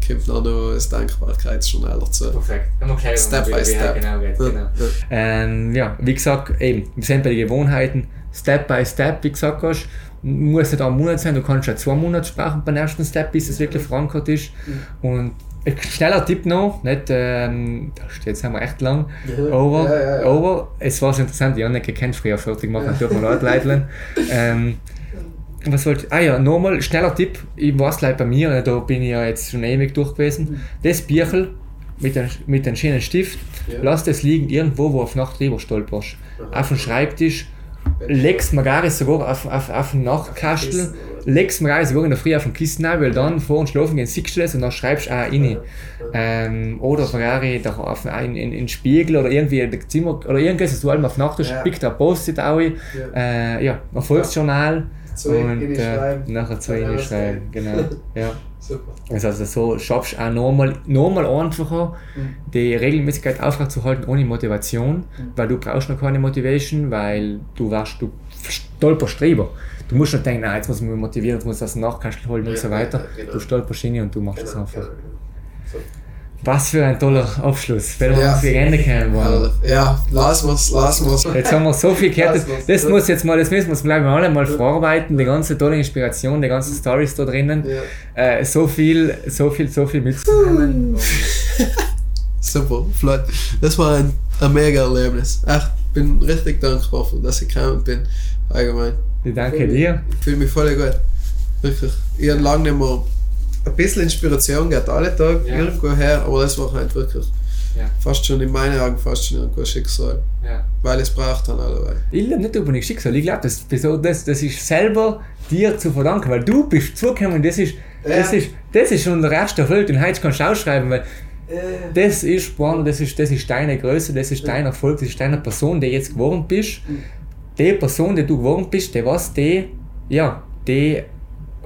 kommt noch das Dankbarkeitsjournal dazu. Perfekt. Step by step. Genau, geht, genau. ja. Ähm, ja, wie gesagt, eben, wir sind bei den Gewohnheiten, Step by Step, wie gesagt hast, muss nicht ein Monat sein, du kannst ja zwei Monate sparen beim ersten Step, bis es wirklich verankert ist. Und ein schneller Tipp noch, nicht, ähm, da steht jetzt wir echt lang, Ja. aber, Ja, ja, ja. aber es war so interessant, ich habe nicht gekannt, früher fertig machen, tut mir leid, Leitlein. ähm, was wollte ich? Ah ja, nochmal, schneller Tipp, ich weiß gleich bei mir, da bin ich ja jetzt schon ewig durch gewesen, das Bierchen mit einem mit schönen Stift, Ja. lass das liegen irgendwo, wo auf Nacht drüber stolperst. Auf dem Schreibtisch, legst gar nicht sogar auf, auf, auf den Nachtkastel, legst mir sogar in der Früh auf den Kissen rein, weil dann vor und schlafen gehen siehst du das und dann schreibst du auch rein. Ähm, oder sogar da auf in, in, in den Spiegel oder irgendwie in das Zimmer oder irgendwas, dass du allem auf Nacht Ja. pickt ein Post-it auch, äh, ja, Erfolgsjournal Zwei und äh, nachher zwei die alles schreiben. Genau. Ja. Super. Also, also so schaffst du auch normal, normal einfacher, Mhm. die Regelmäßigkeit aufrechtzuerhalten ohne Motivation, Mhm. weil du brauchst noch keine Motivation, weil du warst, du stolperst drüber. Du musst nicht denken, jetzt muss ich mich motivieren, jetzt muss ich das Nachkastel holen und Ja, so weiter. genau. Du stolperst hin und du machst es Genau, einfach. genau, genau. So. Was für ein toller Abschluss, weil wir uns gegen Ende kennen wollen. Ja, lassen wir's, lassen wir's. Jetzt haben wir so viel gehört, das, Das muss jetzt mal, das müssen wir uns glaube ich alle mal verarbeiten, die ganze tolle Inspiration, die ganzen Stories da drinnen. Ja. Äh, so viel, so viel, so viel mitzunehmen. Super, flott. Das war ein, ein mega Erlebnis. Echt, bin richtig dankbar, dass ich gekommen bin. Allgemein. Ich danke dir. Ich fühle mich voll gut. Wirklich. Ich habe lange nicht mehr. Ein bisschen Inspiration geht alle Tage Ja. irgendwo her, aber das war halt wirklich Ja. fast schon in meinen Augen fast schon irgendwo Schicksal. Ja. Weil es braucht dann allerweil. Ich glaube nicht über ein Schicksal, ich glaube, das, das, das ist selber dir zu verdanken, weil du bist zugekommen und das ist, das Ja. ist, das ist schon der erste Erfolg, den heute kannst du ausschreiben, weil das ist, das ist, das ist deine Größe, das ist dein Erfolg, das ist deine Person, die jetzt geworden bist. Die Person, die du geworden bist, die was die, ja, die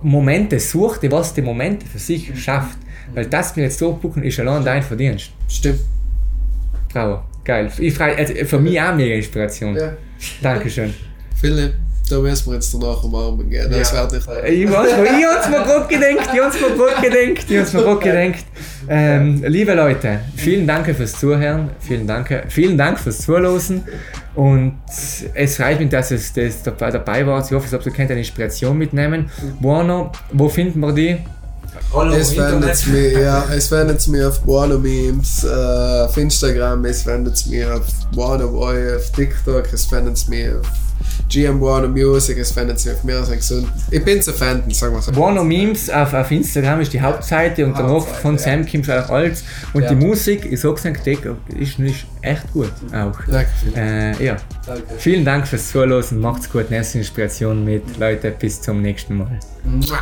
Momente sucht, die was die Momente für sich schafft. Weil das mir jetzt so buchen ist allein dein Verdienst. Stimmt. Bravo, geil. Ich freu, also für mich auch mega Inspiration. Ja. Dankeschön. Philipp, da müssen wir jetzt danach umarmen gehen. Das Ja. werde ich. Ich hab's mir, ich hab's mir gerade gedenkt, ich hab's mir gerade gedenkt, ich hab's mir gerade gedenkt. Ähm, liebe Leute, vielen Dank fürs Zuhören, vielen Dank, vielen Dank fürs Zuhören und es freut mich, dass es das dabei, dabei war. Ich hoffe, ihr könnt eine Inspiration mitnehmen. Buono, wo finden wir die? Es findet mich, ja, es findet mich auf Buono Memes, äh, auf Instagram, es findet mich auf Buono Boy, auf TikTok, es findet mich auf GM Buono Music, es findet sich auf mir so gesund. Ich bin zu finden, sagen wir so. Buono Memes auf, auf Instagram ist die Hauptseite und danach Hauptseite, von ja. Sam Kim auch alles. Und Ja. die Musik, ich sag's die ist nicht echt gut auch. Danke. Äh, ja. Danke. Vielen Dank fürs Zuhören, macht's gut, nächste Inspiration mit. Leute, bis zum nächsten Mal. Mua.